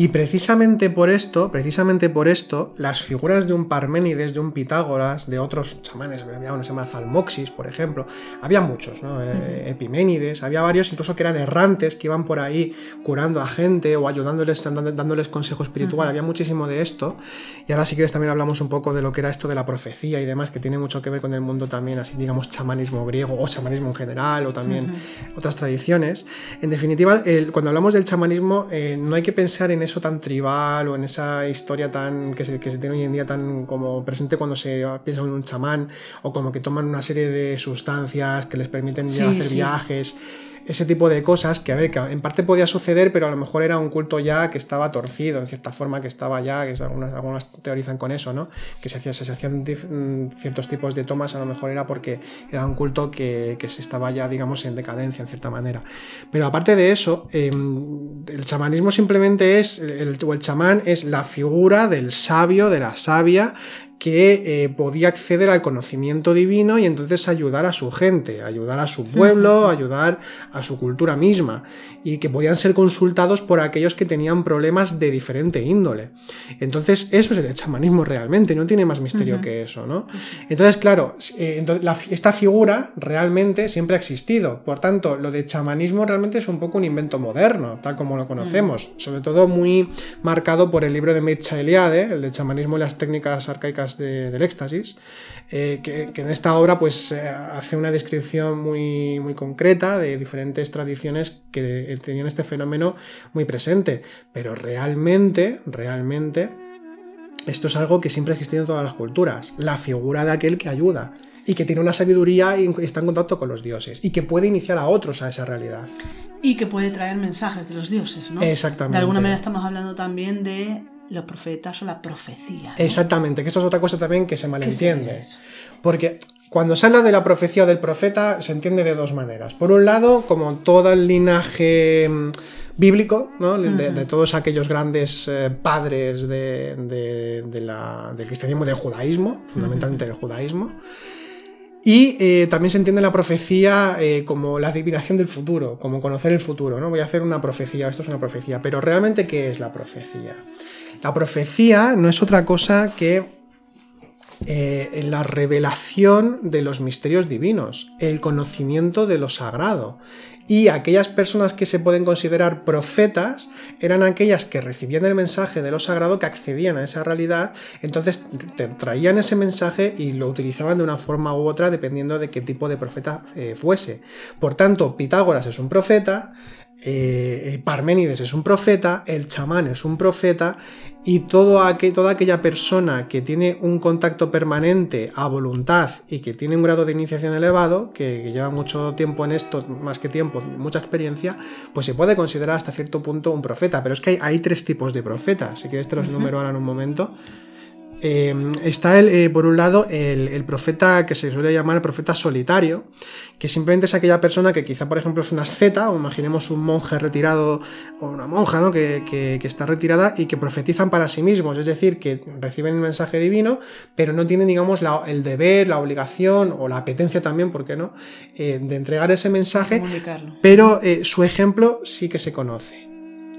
Y precisamente por esto, precisamente por esto, las figuras de un Parménides, de un Pitágoras, de otros chamanes, había uno que se llama Zalmoxis, por ejemplo, había muchos, ¿no? Eh, Epiménides, había varios incluso que eran errantes, que iban por ahí curando a gente o ayudándoles, dándoles consejo espiritual, había muchísimo de esto. Y ahora si quieres también hablamos un poco de lo que era esto de la profecía y demás, que tiene mucho que ver con el mundo también, así digamos, chamanismo griego o chamanismo en general, o también otras tradiciones. En definitiva, cuando hablamos del chamanismo, eh, no hay que pensar en en eso tan tribal o en esa historia tan que se, que se tiene hoy en día tan como presente cuando se piensa en un chamán o como que toman una serie de sustancias que les permiten a hacer viajes ese tipo de cosas que, a ver, que en parte podía suceder, pero a lo mejor era un culto ya que estaba torcido, en cierta forma, que estaba ya, que algunas, algunas teorizan con eso, ¿no? Que se, hacía, se hacían mm, ciertos tipos de tomas, a lo mejor era porque era un culto que, se estaba ya, digamos, en decadencia, en cierta manera. Pero aparte de eso, em, el chamanismo simplemente es, el, o el chamán es la figura del sabio, de la sabia, que eh, podía acceder al conocimiento divino y entonces ayudar a su gente, ayudar a su pueblo, ayudar a su cultura misma, y que podían ser consultados por aquellos que tenían problemas de diferente índole. Entonces, eso es el chamanismo realmente, no tiene más misterio que eso, ¿no? Entonces, claro, eh, esta figura realmente siempre ha existido, por tanto, lo de chamanismo realmente es un poco un invento moderno, tal como lo conocemos, sobre todo muy marcado por el libro de Mircea Eliade, el de chamanismo y las técnicas arcaicas del éxtasis, eh, que, en esta obra pues eh, hace una descripción muy, muy concreta de diferentes tradiciones que tenían este fenómeno muy presente, pero realmente, realmente, esto es algo que siempre ha existido en todas las culturas, la figura de aquel que ayuda y que tiene una sabiduría y está en contacto con los dioses y que puede iniciar a otros a esa realidad. Y que puede traer mensajes de los dioses, ¿no? Exactamente. De alguna manera estamos hablando también de los profetas o la profecía. Exactamente, que esto es otra cosa también que se malentiende. Porque cuando se habla de la profecía del profeta, se entiende de dos maneras. Por un lado, como todo el linaje mm, bíblico, ¿no? de, todos aquellos grandes eh, padres de, del cristianismo, del judaísmo, fundamentalmente del judaísmo. Y eh, también se entiende la profecía eh, como la adivinación del futuro, como conocer el futuro. ¿no? Voy a hacer una profecía, esto es una profecía. Pero realmente, ¿qué es la profecía? La profecía no es otra cosa que eh, la revelación de los misterios divinos, el conocimiento de lo sagrado. Y aquellas personas que se pueden considerar profetas eran aquellas que recibían el mensaje de lo sagrado, que accedían a esa realidad, entonces traían ese mensaje y lo utilizaban de una forma u otra dependiendo de qué tipo de profeta eh, fuese. Por tanto, Pitágoras es un profeta, eh, Parménides es un profeta, el chamán es un profeta y todo toda aquella persona que tiene un contacto permanente a voluntad y que tiene un grado de iniciación elevado, que, lleva mucho tiempo en esto, más que tiempo, mucha experiencia, pues se puede considerar hasta cierto punto un profeta. Pero es que hay, tres tipos de profetas, si quieres te los número ahora en un momento. Eh, está el, eh, por un lado el, profeta que se suele llamar el profeta solitario, que simplemente es aquella persona que quizá por ejemplo es una asceta, o imaginemos un monje retirado o una monja ¿no? que, está retirada y que profetizan para sí mismos, es decir, que reciben el mensaje divino, pero no tienen digamos el deber, la obligación o la apetencia también, ¿por qué no?, eh, de entregar ese mensaje, pero su ejemplo sí que se conoce.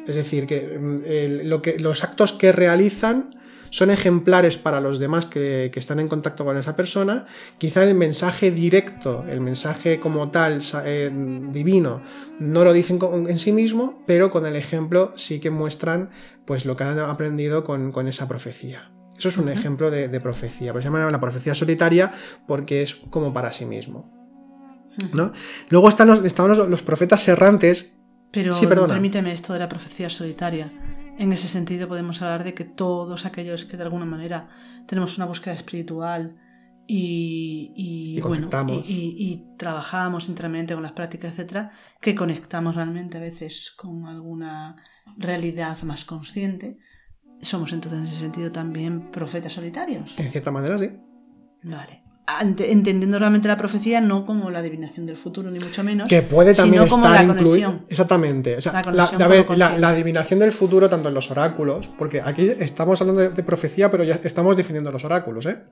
Es decir, que, mm, lo que los actos que realizan son ejemplares para los demás que, están en contacto con esa persona. Quizá el mensaje directo, el mensaje como tal, eh, divino, no lo dicen en sí mismo, pero con el ejemplo sí que muestran pues, lo que han aprendido con, esa profecía. Eso es un ejemplo de, profecía. Por se llama la profecía solitaria porque es como para sí mismo. ¿no? Luego están los, los, profetas errantes. Pero permíteme esto de la profecía solitaria. En ese sentido podemos hablar de que todos aquellos que de alguna manera tenemos una búsqueda espiritual y, y, bueno, y, trabajamos internamente con las prácticas, etcétera, que conectamos realmente a veces con alguna realidad más consciente, somos entonces en ese sentido también profetas solitarios. En cierta manera, sí. Vale entendiendo realmente la profecía no como la adivinación del futuro, ni mucho menos. Que puede también sino estar incluida. Exactamente. la, adivinación del futuro, tanto en los oráculos, porque aquí estamos hablando de, profecía, pero ya estamos definiendo los oráculos, ¿eh?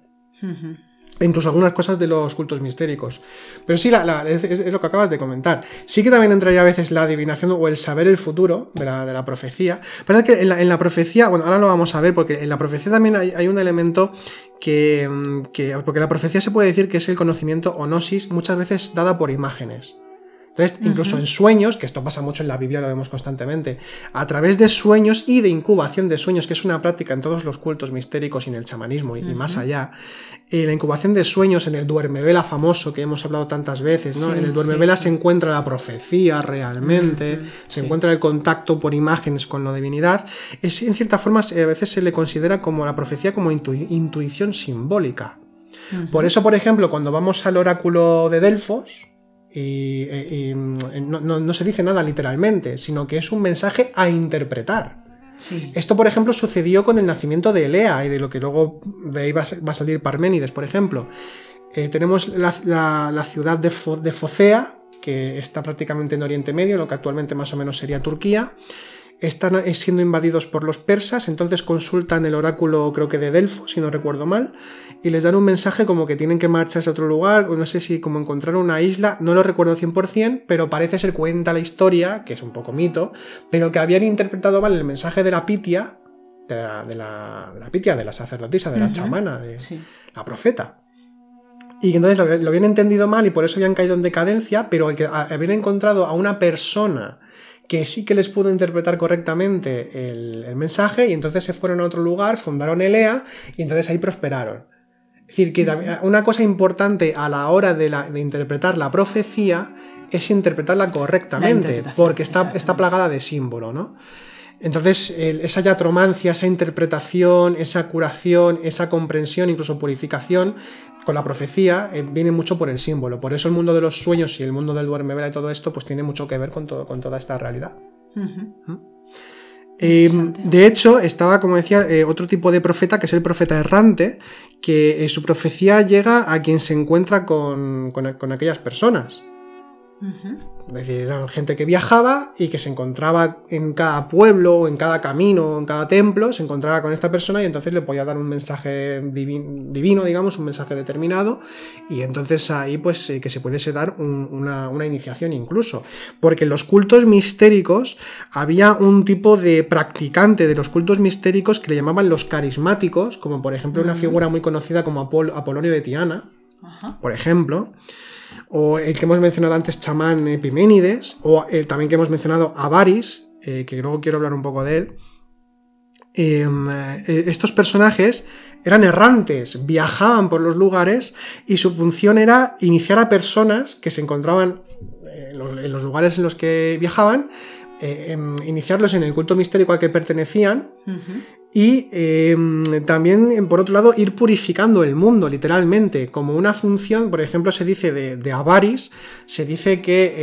E incluso algunas cosas de los cultos mistéricos. Pero sí, es, lo que acabas de comentar. Sí que también entraría a veces la adivinación o el saber el futuro de la, profecía. Pero es que en la, profecía, bueno, ahora lo vamos a ver, porque en la profecía también hay, un elemento que, que, Porque la profecía se puede decir que es el conocimiento o gnosis, muchas veces dada por imágenes. Entonces, incluso en sueños, que esto pasa mucho en la Biblia, lo vemos constantemente, a través de sueños y de incubación de sueños, que es una práctica en todos los cultos mistéricos y en el chamanismo y, más allá, eh, la incubación de sueños en el duermevela famoso que hemos hablado tantas veces, ¿no? en el duermevela se encuentra la profecía realmente, se encuentra el contacto por imágenes con la divinidad, es, en cierta forma a veces se le considera como la profecía como intuición simbólica. Por eso, por ejemplo, cuando vamos al oráculo de Delfos, y, mm, no, se dice nada literalmente, sino que es un mensaje a interpretar. Esto, por ejemplo, sucedió con el nacimiento de Elea y de lo que luego de ahí va a, salir Parménides, por ejemplo. Eh, tenemos la, ciudad de, de Focea, que está prácticamente en Oriente Medio, lo que actualmente más o menos sería Turquía están siendo invadidos por los persas, entonces consultan el oráculo creo que de Delfo, si no recuerdo mal, y les dan un mensaje como que tienen que marcharse a otro lugar, o no sé si como encontrar una isla, no lo recuerdo 100%, pero parece ser cuenta la historia, que es un poco mito, pero que habían interpretado mal el mensaje de la Pitia, de la, de la, Pitia, de la sacerdotisa, de la chamana, de la profeta. Y entonces lo, lo, habían entendido mal y por eso habían caído en decadencia, pero el que habían encontrado a una persona que sí que les pudo interpretar correctamente el, mensaje y entonces se fueron a otro lugar, fundaron Elea y entonces ahí prosperaron. Es decir, que una cosa importante a la hora de, interpretar la profecía es interpretarla correctamente, porque está, está plagada de símbolo, ¿no? Entonces, esa yatromancia, esa interpretación, esa curación, esa comprensión, incluso purificación, con la profecía, eh, viene mucho por el símbolo. Por eso el mundo de los sueños y el mundo del duerme vela y todo esto, pues tiene mucho que ver con, todo, con toda esta realidad. ¿Mm? Eh, de hecho, estaba, como decía, eh, otro tipo de profeta, que es el profeta errante, que su profecía llega a quien se encuentra con, con aquellas personas. Es decir, eran gente que viajaba y que se encontraba en cada pueblo, en cada camino, en cada templo, se encontraba con esta persona y entonces le podía dar un mensaje divino, digamos, un mensaje determinado, y entonces ahí pues eh, que se pudiese dar una, una, iniciación incluso. Porque en los cultos mistéricos había un tipo de practicante de los cultos mistéricos que le llamaban los carismáticos, como por ejemplo una figura muy conocida como Apolonio de Tiana, por ejemplo o el que hemos mencionado antes, chamán Epiménides, o el también que hemos mencionado Avaris, eh, que luego quiero hablar un poco de él. Em, eh, estos personajes eran errantes, viajaban por los lugares y su función era iniciar a personas que se encontraban en los, lugares en los que viajaban, eh, em, iniciarlos en el culto mistérico al que pertenecían y em, también, por otro lado, ir purificando el mundo, literalmente, como una función, por ejemplo, se dice de, Avaris, se dice que,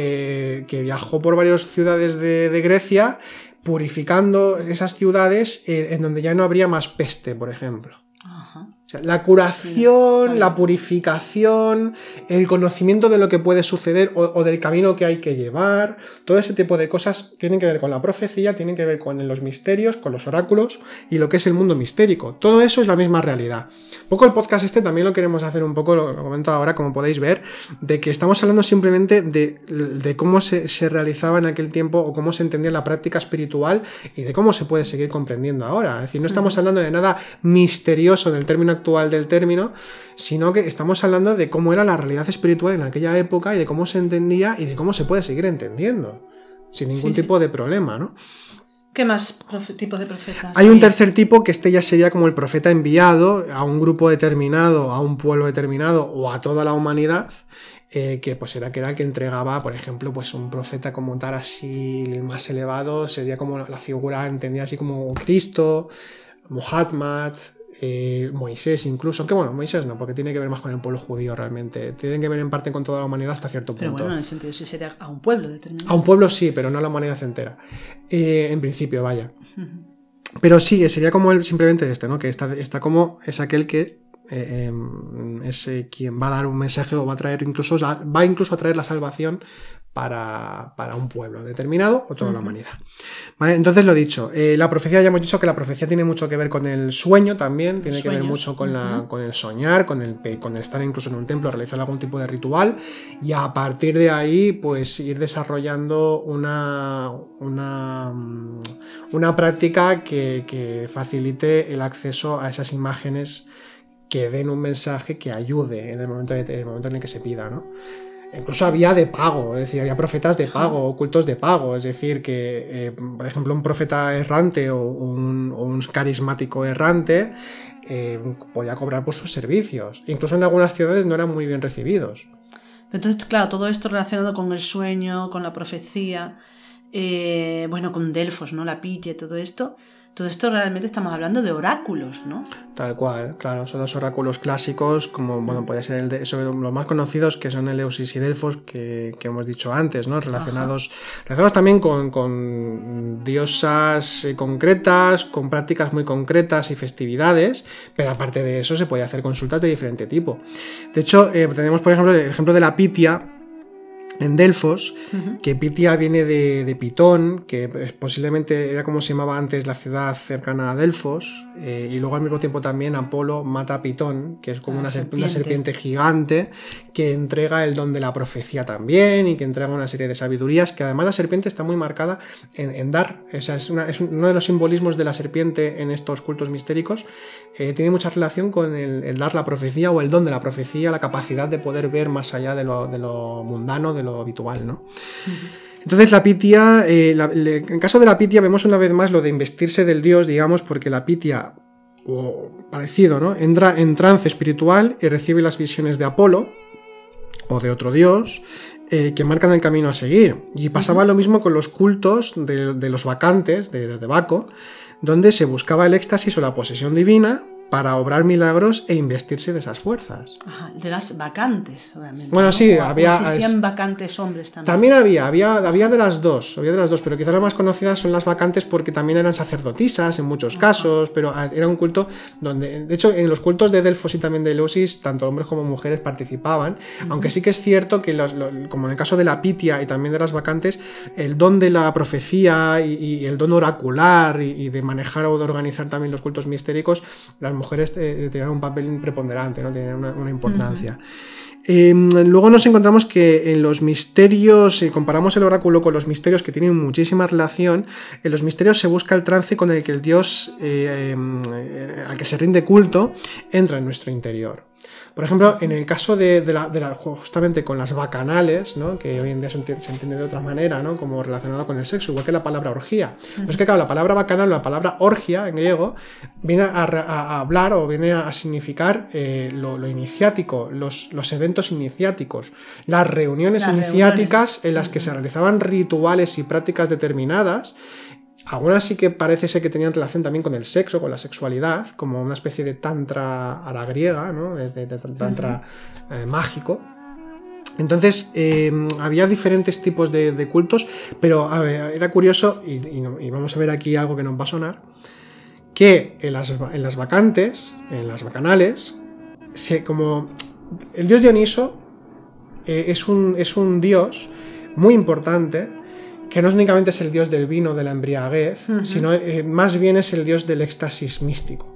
eh, viajó por varias ciudades de, Grecia, purificando esas ciudades eh, en donde ya no habría más peste, por ejemplo la curación, la purificación, el conocimiento de lo que puede suceder o, del camino que hay que llevar, todo ese tipo de cosas tienen que ver con la profecía, tienen que ver con los misterios, con los oráculos y lo que es el mundo mistérico. Todo eso es la misma realidad. Un poco el podcast este también lo queremos hacer un poco, lo, comento ahora como podéis ver, de que estamos hablando simplemente de, cómo se, se, realizaba en aquel tiempo o cómo se entendía la práctica espiritual y de cómo se puede seguir comprendiendo ahora. Es decir, no estamos hablando de nada misterioso en el término actual del término, sino que estamos hablando de cómo era la realidad espiritual en aquella época y de cómo se entendía y de cómo se puede seguir entendiendo, sin ningún tipo de problema, ¿no? ¿Qué más tipos de profetas? Hay un tercer tipo que este ya sería como el profeta enviado a un grupo determinado, a un pueblo determinado o a toda la humanidad. Eh, que pues era que era el que entregaba, por ejemplo, pues un profeta como tal así, el más elevado, sería como la figura entendida así como Cristo, Muhammad, eh, Moisés incluso, aunque bueno, Moisés no, porque tiene que ver más con el pueblo judío realmente, tienen que ver en parte con toda la humanidad hasta cierto punto. Pero bueno, en el sentido sí sería a un pueblo determinado. A un pueblo sí, pero no a la humanidad entera. Eh, en principio, vaya. Pero sí, sería como el, simplemente este, ¿no? Que está, está como es aquel que eh, em, es quien va a dar un mensaje o va a traer incluso, va incluso a traer la salvación para, un pueblo determinado o toda la humanidad. Entonces lo dicho, eh, la profecía ya hemos dicho que la profecía tiene mucho que ver con el sueño también, tiene que ver mucho con, la, con el soñar, con el, con estar incluso en un templo, realizar algún tipo de ritual y a partir de ahí pues ir desarrollando una, una, una práctica que, que facilite el acceso a esas imágenes que den un mensaje que ayude en el momento, en el, momento en el que se pida, ¿no? Incluso había de pago, es decir, había profetas de pago, cultos de pago, es decir, que, eh, por ejemplo, un profeta errante o un, carismático errante eh, podía cobrar por sus servicios. Incluso en algunas ciudades no eran muy bien recibidos. Entonces, claro, todo esto relacionado con el sueño, con la profecía, eh, bueno, con Delfos, ¿no? La pille, todo esto, todo esto realmente estamos hablando de oráculos, ¿no? Tal cual, claro, son los oráculos clásicos, como bueno, puede ser el de, sobre los más conocidos que son Eleusis y Delfos, que, hemos dicho antes, ¿no? Relacionados, relacionados también con, diosas concretas, con prácticas muy concretas y festividades, pero aparte de eso se puede hacer consultas de diferente tipo. De hecho, eh, tenemos por ejemplo el ejemplo de la Pitia, en Delfos, que Pitia viene de, Pitón, que posiblemente era como se llamaba antes la ciudad cercana a Delfos, eh, y luego al mismo tiempo también Apolo mata a Pitón, que es como una, serpiente. gigante, que entrega el don de la profecía también, y que entrega una serie de sabidurías, que además la serpiente está muy marcada en, dar, o sea, es, uno de los simbolismos de la serpiente en estos cultos mistéricos, eh, tiene mucha relación con el, dar la profecía o el don de la profecía, la capacidad de poder ver más allá de lo, de lo mundano, de lo habitual, ¿no? Entonces la pitia, eh, en caso de la pitia vemos una vez más lo de investirse del dios, digamos, porque la pitia, o parecido, ¿no? Entra en trance espiritual y recibe las visiones de Apolo o de otro dios eh, que marcan el camino a seguir. Y pasaba lo mismo con los cultos de, los vacantes de, de Baco, donde se buscaba el éxtasis o la posesión divina para obrar milagros e investirse de esas fuerzas. Ajá, de las vacantes, obviamente. Bueno, sí, había. Existían vacantes hombres también. También había, había, había de las dos, había de las dos, pero quizás las más conocidas son las vacantes porque también eran sacerdotisas en muchos casos, pero ah, era un culto donde, de hecho, en los cultos de Delfos y también de Eleusis, tanto hombres como mujeres participaban, aunque sí que es cierto que, como en el caso de la Pitia y también de las vacantes, el don de la profecía y, el don oracular y, de manejar o de organizar también los cultos mistéricos, las mujeres eh, tenían un papel preponderante, ¿no? tenían una, importancia. Em, luego nos encontramos que en los misterios, si comparamos el oráculo con los misterios que tienen muchísima relación, en los misterios se busca el trance con el que el dios eh, em, eh, al que se rinde culto entra en nuestro interior. Por ejemplo, en el caso de, la, justamente con las bacanales, ¿no? que hoy en día se entiende, de otra manera, ¿no? como relacionado con el sexo, igual que la palabra orgía. Pero es que, claro, la palabra bacanal, la palabra orgia en griego, viene a, hablar o viene a significar eh, lo, iniciático, los, los, eventos iniciáticos, las reuniones iniciáticas en las que se realizaban rituales y prácticas determinadas algunas sí que parece ser que tenían relación también con el sexo, con la sexualidad, como una especie de tantra a la griega, ¿no? de, tantra eh, mágico. Entonces, eh, había diferentes tipos de, cultos, pero era curioso, y, vamos a ver aquí algo que nos va a sonar, que en las, vacantes, en las bacanales, se, como el dios Dioniso eh, es, un, es un dios muy importante, que no únicamente es el dios del vino, de la embriaguez, sino eh, más bien es el dios del éxtasis místico.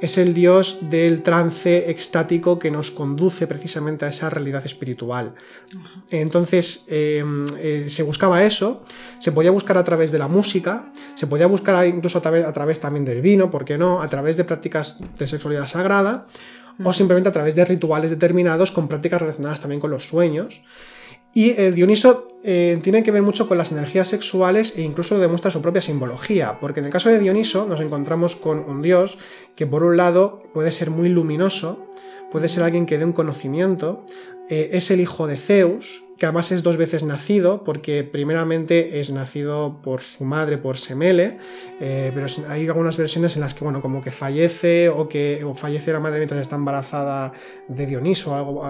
Es el dios del trance extático que nos conduce precisamente a esa realidad espiritual. Entonces em, eh, se buscaba eso, se podía buscar a través de la música, se podía buscar incluso a través, a través también del vino, ¿por qué no? A través de prácticas de sexualidad sagrada o simplemente a través de rituales determinados con prácticas relacionadas también con los sueños. Y eh, Dioniso eh, tiene que ver mucho con las energías sexuales e incluso demuestra su propia simbología, porque en el caso de Dioniso nos encontramos con un dios que por un lado puede ser muy luminoso, puede ser alguien que dé un conocimiento, eh, es el hijo de Zeus, que además es dos veces nacido, porque primeramente es nacido por su madre, por Semele, eh, pero hay algunas versiones en las que, bueno, como que fallece o que fallece la madre mientras está embarazada de Dioniso, algo,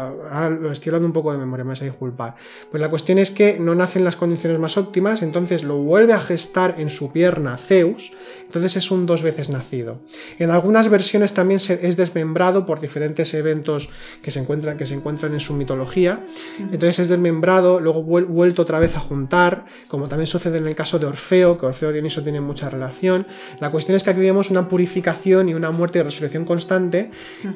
lo estoy hablando un poco de memoria, me vais a disculpar. Pues la cuestión es que no nace en las condiciones más óptimas, entonces lo vuelve a gestar en su pierna Zeus, entonces es un dos veces nacido. En algunas versiones también es desmembrado por diferentes eventos que se encuentran, que se encuentran en su mitología, entonces es desmembrado luego vuelto otra vez a juntar, como también sucede en el caso de Orfeo, que Orfeo y Dioniso tienen mucha relación. La cuestión es que aquí vemos una purificación y una muerte y resurrección constante,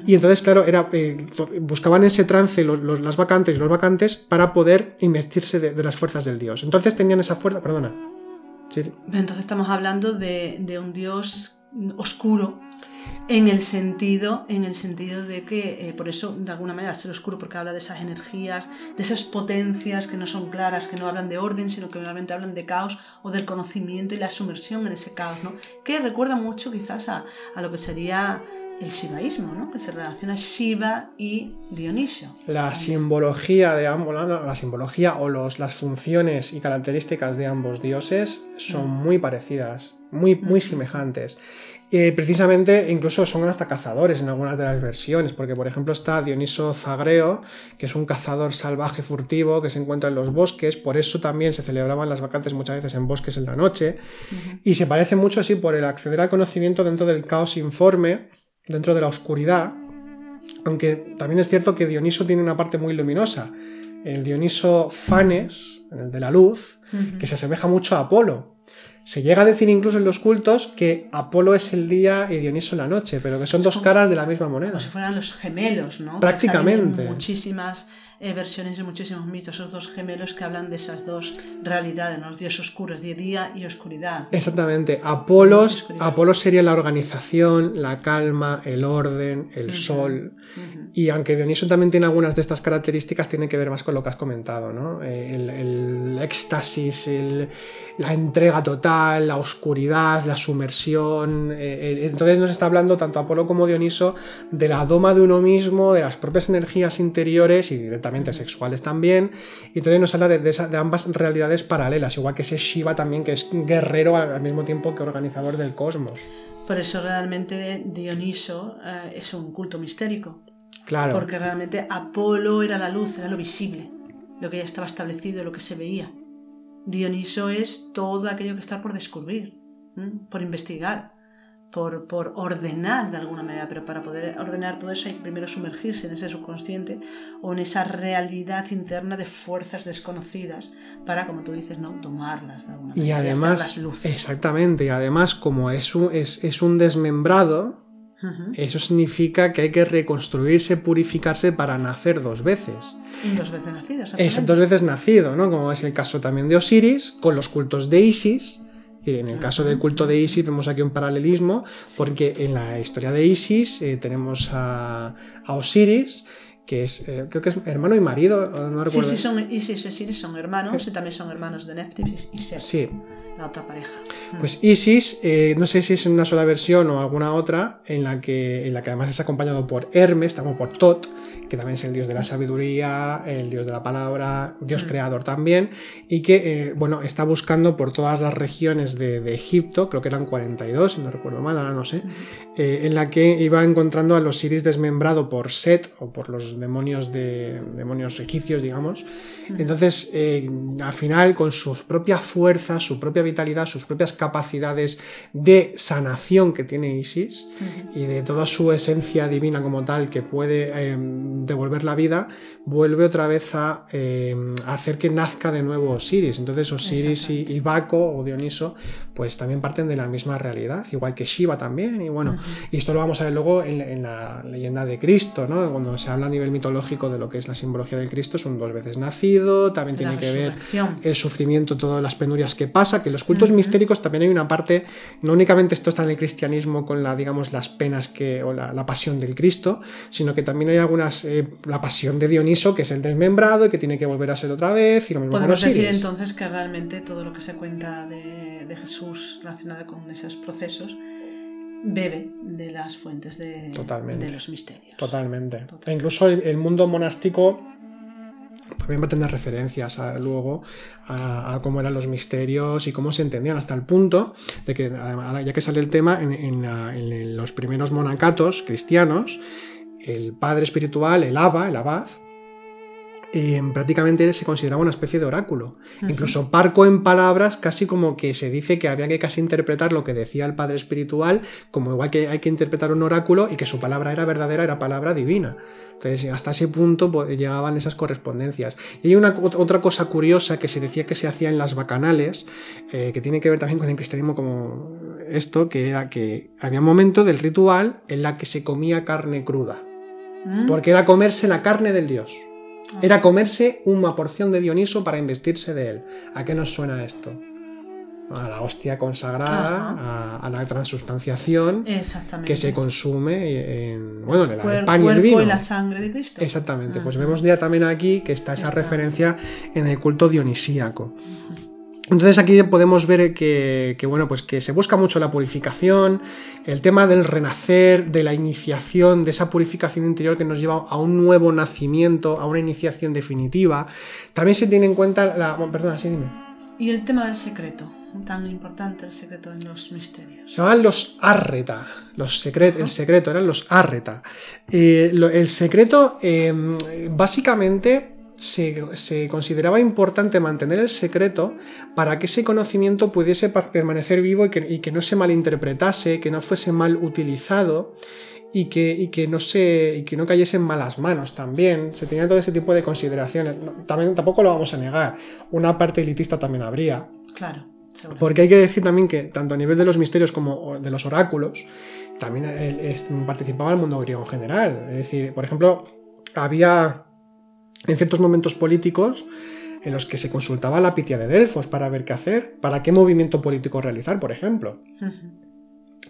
y entonces, claro, era, eh, buscaban ese trance los, las vacantes y los vacantes para poder investirse de, las fuerzas del dios. Entonces tenían esa fuerza, perdona. Entonces estamos hablando de, un dios oscuro en el sentido, en el sentido de que, eh, por eso, de alguna manera, ser oscuro, porque habla de esas energías, de esas potencias que no son claras, que no hablan de orden, sino que realmente hablan de caos o del conocimiento y la sumersión en ese caos, ¿no? Que recuerda mucho quizás a, lo que sería el shivaísmo, ¿no? que se relaciona Shiva y Dionisio. La simbología de ambos, la simbología o los, las funciones y características de ambos dioses son mm. muy parecidas, muy, muy mm. semejantes. Precisamente incluso son hasta cazadores en algunas de las versiones, porque por ejemplo está Dioniso Zagreo, que es un cazador salvaje furtivo que se encuentra en los bosques, por eso también se celebraban las vacantes muchas veces en bosques en la noche, y se parece mucho así por el acceder al conocimiento dentro del caos informe, dentro de la oscuridad, aunque también es cierto que Dioniso tiene una parte muy luminosa, el Dioniso Fanes, el de la luz, que se asemeja mucho a Apolo, se llega a decir incluso en los cultos que Apolo es el día y Dioniso la noche, pero que son dos caras de la misma moneda. Como si fueran los gemelos, ¿no? Prácticamente. Muchísimas eh, versiones de muchísimos mitos, esos dos gemelos que hablan de esas dos realidades, los dioses oscuros, de día y oscuridad. Exactamente. Apolos, Apolo sería la organización, la calma, el orden, el sol. Y aunque Dioniso también tiene algunas de estas características, tiene que ver más con lo que has comentado, ¿no? Eh, el, éxtasis, la entrega total, la oscuridad, la sumersión. Eh, entonces nos está hablando tanto Apolo como Dioniso de la doma de uno mismo, de las propias energías interiores y directamente sexuales también, y entonces nos habla de, ambas realidades paralelas, igual que ese Shiva también, que es guerrero al, mismo tiempo que organizador del cosmos. Por eso realmente Dioniso eh, es un culto mistérico. Claro. Porque realmente Apolo era la luz, era lo visible, lo que ya estaba establecido, lo que se veía. Dioniso es todo aquello que está por descubrir, por investigar por, por, ordenar de alguna manera, pero para poder ordenar todo eso hay que primero sumergirse en ese subconsciente o en esa realidad interna de fuerzas desconocidas para, como tú dices, no tomarlas de alguna manera. Y además, exactamente, y además como es un, es, es un desmembrado, Eso significa que hay que reconstruirse, purificarse para nacer dos veces. Y dos veces nacido, Es dos veces nacido, ¿no? Como es el caso también de Osiris, con los cultos de Isis, y en el caso del culto de Isis vemos aquí un paralelismo, porque en la historia de Isis eh, tenemos a, Osiris, que es, eh, creo que es hermano y marido, no recuerdo. Sí, sí, son, Isis y Osiris son hermanos, y también son hermanos de Neptis y Set, sí. La otra pareja. Pues Isis, eh, no sé si es en una sola versión o alguna otra, en la que, en la que además es acompañado por Hermes, también por Tot, que también es el dios de la sabiduría, el dios de la palabra, dios creador también, y que, eh, bueno, está buscando por todas las regiones de, Egipto, creo que eran 42, si no recuerdo mal, ahora no sé, eh, en la que iba encontrando a los Osiris desmembrado por Set o por los demonios, de, demonios egipcios, digamos. Entonces, eh, al final, con su propia fuerza, su propia vitalidad, sus propias capacidades de sanación que tiene Isis y de toda su esencia divina como tal que puede em, devolver la vida, vuelve otra vez a, hacer que nazca de nuevo Osiris. Entonces Osiris y, Baco o Dioniso pues también parten de la misma realidad, igual que Shiva también. Y bueno, y esto lo vamos a ver luego en, la leyenda de Cristo, ¿no? Cuando se habla a nivel mitológico de lo que es la simbología del Cristo, son dos veces nacido, también tiene que ver el sufrimiento, todas las penurias que pasa, que los cultos mistéricos también hay una parte, no únicamente esto está en el cristianismo con la, digamos, las penas que, o la, pasión del Cristo, sino que también hay algunas, eh, la pasión de Dioniso, que es el desmembrado y que tiene que volver a ser otra vez, y lo mismo Podemos decir entonces que realmente todo lo que se cuenta de, Jesús relacionado con esos procesos bebe de las fuentes de, de los misterios. Totalmente. E incluso el, mundo monástico también va a tener referencias luego a, cómo eran los misterios y cómo se entendían, hasta el punto de que, ya que sale el tema, en, los primeros monacatos cristianos, el padre espiritual, el abba, el abad, Em, prácticamente se consideraba una especie de oráculo. Incluso parco en palabras, casi como que se dice que había que casi interpretar lo que decía el Padre Espiritual, como igual que hay que interpretar un oráculo y que su palabra era verdadera, era palabra divina. Entonces, hasta ese punto pues, llegaban esas correspondencias. Y hay una, otra cosa curiosa que se decía que se hacía en las bacanales, eh, que tiene que ver también con el cristianismo como esto, que era que había un momento del ritual en la que se comía carne cruda. Mm. Porque era comerse la carne del dios. Era comerse una porción de Dioniso para investirse de él. ¿A qué nos suena esto? A la hostia consagrada, a, la transustanciación que se consume en, bueno, en el, pan y el vino. y la sangre de Cristo. Exactamente. Pues vemos ya también aquí que está esa referencia en el culto dionisíaco. Entonces aquí podemos ver que, bueno, pues que se busca mucho la purificación, el tema del renacer, de la iniciación, de esa purificación interior que nos lleva a un nuevo nacimiento, a una iniciación definitiva. También se tiene en cuenta la... perdona, sí, dime. Y el tema del secreto, tan importante el secreto en los misterios. Se llamaban los arreta, los secret, el secreto eran los arreta. Eh, el secreto, em, básicamente se, consideraba importante mantener el secreto para que ese conocimiento pudiese permanecer vivo y que, no se malinterpretase, que no fuese mal utilizado y que, que, no se, y que no cayese en malas manos también. Se tenía todo ese tipo de consideraciones. También, tampoco lo vamos a negar. Una parte elitista también habría. Claro. Porque hay que decir también que tanto a nivel de los misterios como de los oráculos, también participaba el mundo griego en general. Es decir, por ejemplo, había en ciertos momentos políticos en los que se consultaba la pitia de Delfos para ver qué hacer, para qué movimiento político realizar, por ejemplo.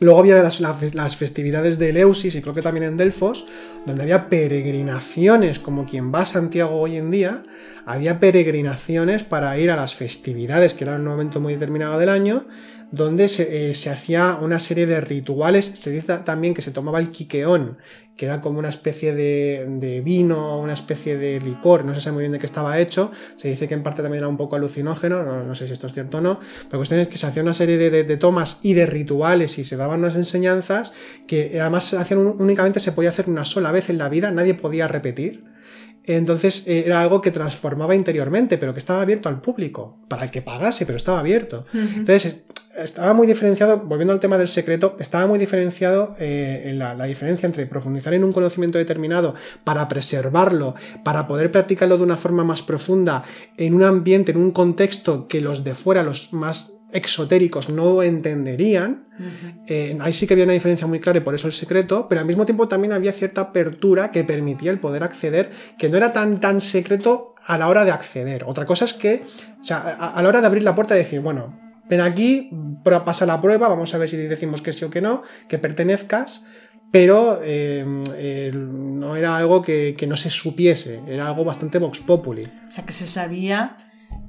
Luego había las, festividades de Eleusis y creo que también en Delfos, donde había peregrinaciones, como quien va a Santiago hoy en día, había peregrinaciones para ir a las festividades, que era un momento muy determinado del año, donde se, eh, hacía una serie de rituales. Se dice también que se tomaba el quiqueón, que era como una especie de, vino, una especie de licor, no se sabe muy bien de qué estaba hecho. Se dice que en parte también era un poco alucinógeno, no, sé si esto es cierto o no. La cuestión es que se hacía una serie de, tomas y de rituales y se daban unas enseñanzas que además hacían únicamente se podía hacer una sola vez en la vida, nadie podía repetir. Entonces eh, era algo que transformaba interiormente, pero que estaba abierto al público, para el que pagase, pero estaba abierto. Entonces estaba muy diferenciado, volviendo al tema del secreto, estaba muy diferenciado eh, en la, diferencia entre profundizar en un conocimiento determinado para preservarlo, para poder practicarlo de una forma más profunda, en un ambiente, en un contexto que los de fuera, los más exotéricos no entenderían. Eh, ahí sí que había una diferencia muy clara y por eso el secreto, pero al mismo tiempo también había cierta apertura que permitía el poder acceder, que no era tan, tan secreto a la hora de acceder. Otra cosa es que, o sea, a, la hora de abrir la puerta y decir, bueno, ven aquí, pasa la prueba, vamos a ver si decimos que sí o que no, que pertenezcas, pero eh, no era algo que, que, no se supiese, era algo bastante vox populi. O sea, que se sabía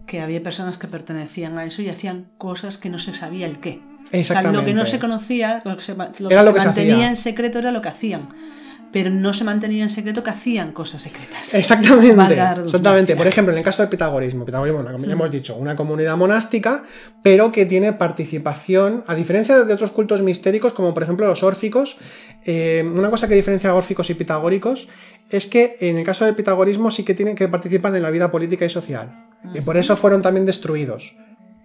que había personas que pertenecían a eso y hacían cosas que no se sabía el qué. Exactamente. lo que no se conocía, lo que se, mantenía en secreto era lo que hacían. Pero no se mantenía en secreto que hacían cosas secretas. Exactamente. Exactamente. Por ejemplo, en el caso del pitagorismo, pitagorismo, como ya hemos dicho, una comunidad monástica, pero que tiene participación, a diferencia de otros cultos mistéricos, como por ejemplo los órficos, eh, una cosa que diferencia a órficos y pitagóricos es que en el caso del pitagorismo sí que tienen que participan en la vida política y social. Y por eso fueron también destruidos,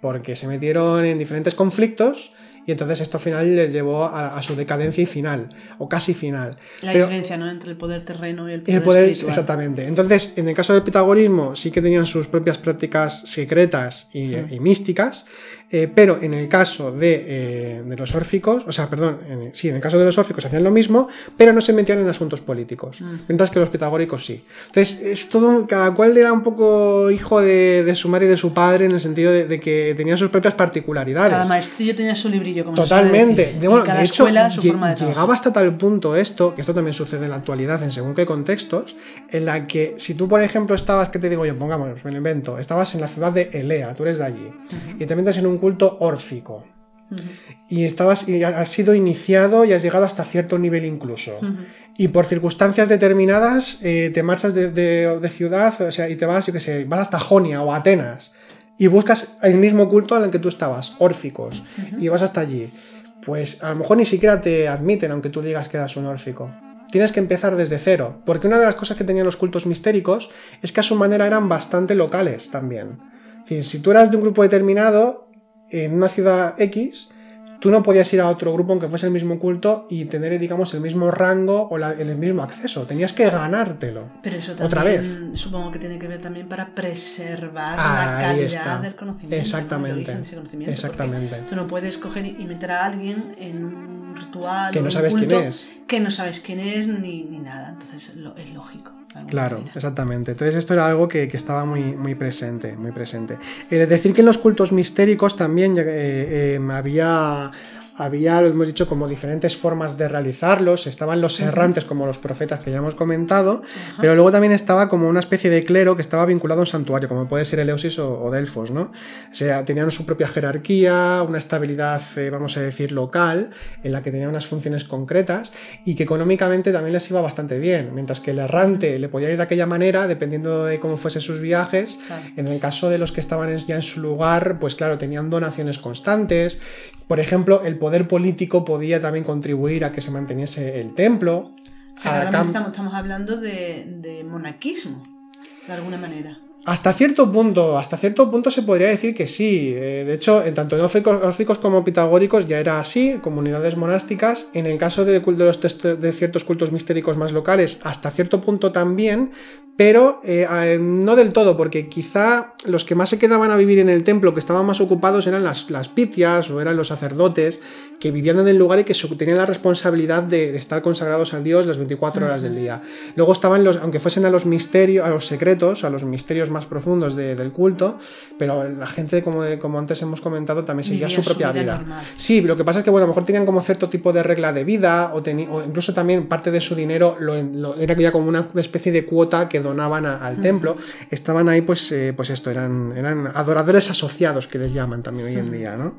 porque se metieron en diferentes conflictos y entonces esto al final les llevó a, a su decadencia y final, o casi final. La Pero- diferencia, ¿no? Entre el poder terreno y el poder, el poder, espiritual. exactamente. Entonces, en el caso del pitagorismo, sí que tenían sus propias prácticas secretas y, y místicas, eh, pero en el caso de, eh, de los órficos, o sea, perdón, en- sí, en el caso de los órficos hacían lo mismo, pero no se metían en asuntos políticos, mientras que los pitagóricos sí. Entonces, es todo, cada cual era un poco hijo de, de su madre y de su padre, en el sentido de, de que tenían sus propias particularidades. Cada maestrillo tenía su librillo, como se Totalmente. decir, De, bueno, cada de hecho, escuela su forma de llegaba hasta tal punto esto, que esto también sucede en la actualidad en según qué contextos, en la que si tú, por ejemplo, estabas, ¿qué te digo yo? Pongamos, me lo invento, estabas en la ciudad de Elea, tú eres de allí, y te metes en un culto órfico. Y estabas y has sido iniciado y has llegado hasta cierto nivel incluso. Y por circunstancias determinadas eh, te marchas de, de- de ciudad, o sea, y te vas, yo qué sé, vas hasta Jonia o Atenas y buscas el mismo culto en el que tú estabas, órficos, y vas hasta allí. Pues a lo mejor ni siquiera te admiten, aunque tú digas que eras un órfico. Tienes que empezar desde cero, porque una de las cosas que tenían los cultos mistéricos es que a su manera eran bastante locales también. Es decir, si tú eras de un grupo determinado en una ciudad X, tú no podías ir a otro grupo aunque fuese el mismo culto y tener, digamos, el mismo rango o la- el mismo acceso. Tenías que ganártelo. Pero eso también Otra vez. supongo que tiene que ver también para preservar la calidad está. del conocimiento. ¿no? Exactamente. El origen de ese conocimiento, Exactamente. Tú no puedes coger y meter a alguien en un ritual Que no sabes quién es. que no sabes quién es ni, ni nada. Entonces lo- es lógico. Claro, manera. exactamente. Entonces esto era algo que, que estaba muy, muy presente, muy presente. Eh, decir que en los cultos mistéricos también eh, eh, había, había, lo hemos dicho, como diferentes formas de realizarlos. Estaban los errantes como los profetas que ya hemos comentado, pero luego también estaba como una especie de clero que estaba vinculado a un santuario, como puede ser Eleusis o, o Delfos, ¿no? O sea, tenían su propia jerarquía, una estabilidad, eh, vamos a decir, local, en la que tenían unas funciones concretas y que económicamente también les iba bastante bien, mientras que el errante le podía ir de aquella manera, dependiendo de cómo fuesen sus viajes. Claro. En el caso de los que estaban ya en su lugar, pues claro, tenían donaciones constantes. Por ejemplo, el poder político podía también contribuir a que se manteniese el templo. O sea, a realmente cam- estamos, estamos hablando de, de monarquismo, de alguna manera. Hasta cierto punto, hasta cierto punto se podría decir que sí. Eh, de hecho, en tanto en órficos, órficos como pitagóricos ya era así, comunidades monásticas. En el caso de, de los de ciertos cultos mistéricos más locales, hasta cierto punto también, pero eh, no del todo, porque quizá los que más se quedaban a vivir en el templo, que estaban más ocupados, eran las, las pitias o eran los sacerdotes que vivían en el lugar y que tenían la responsabilidad de, de estar consagrados al Dios las 24 horas del día. Luego estaban los, aunque fuesen a los misterios, a los secretos, a los misterios más profundos de- del culto, pero la gente, como, como antes hemos comentado, también seguía su su propia vida. Sí, lo que pasa es que bueno, a lo mejor tenían como cierto tipo de regla de vida o, o incluso también parte de su dinero lo, lo- era ya como una especie de cuota que donaban a- al templo. Estaban ahí, pues, eh, pues esto, eran, eran adoradores asociados que les llaman también hoy en día, ¿no?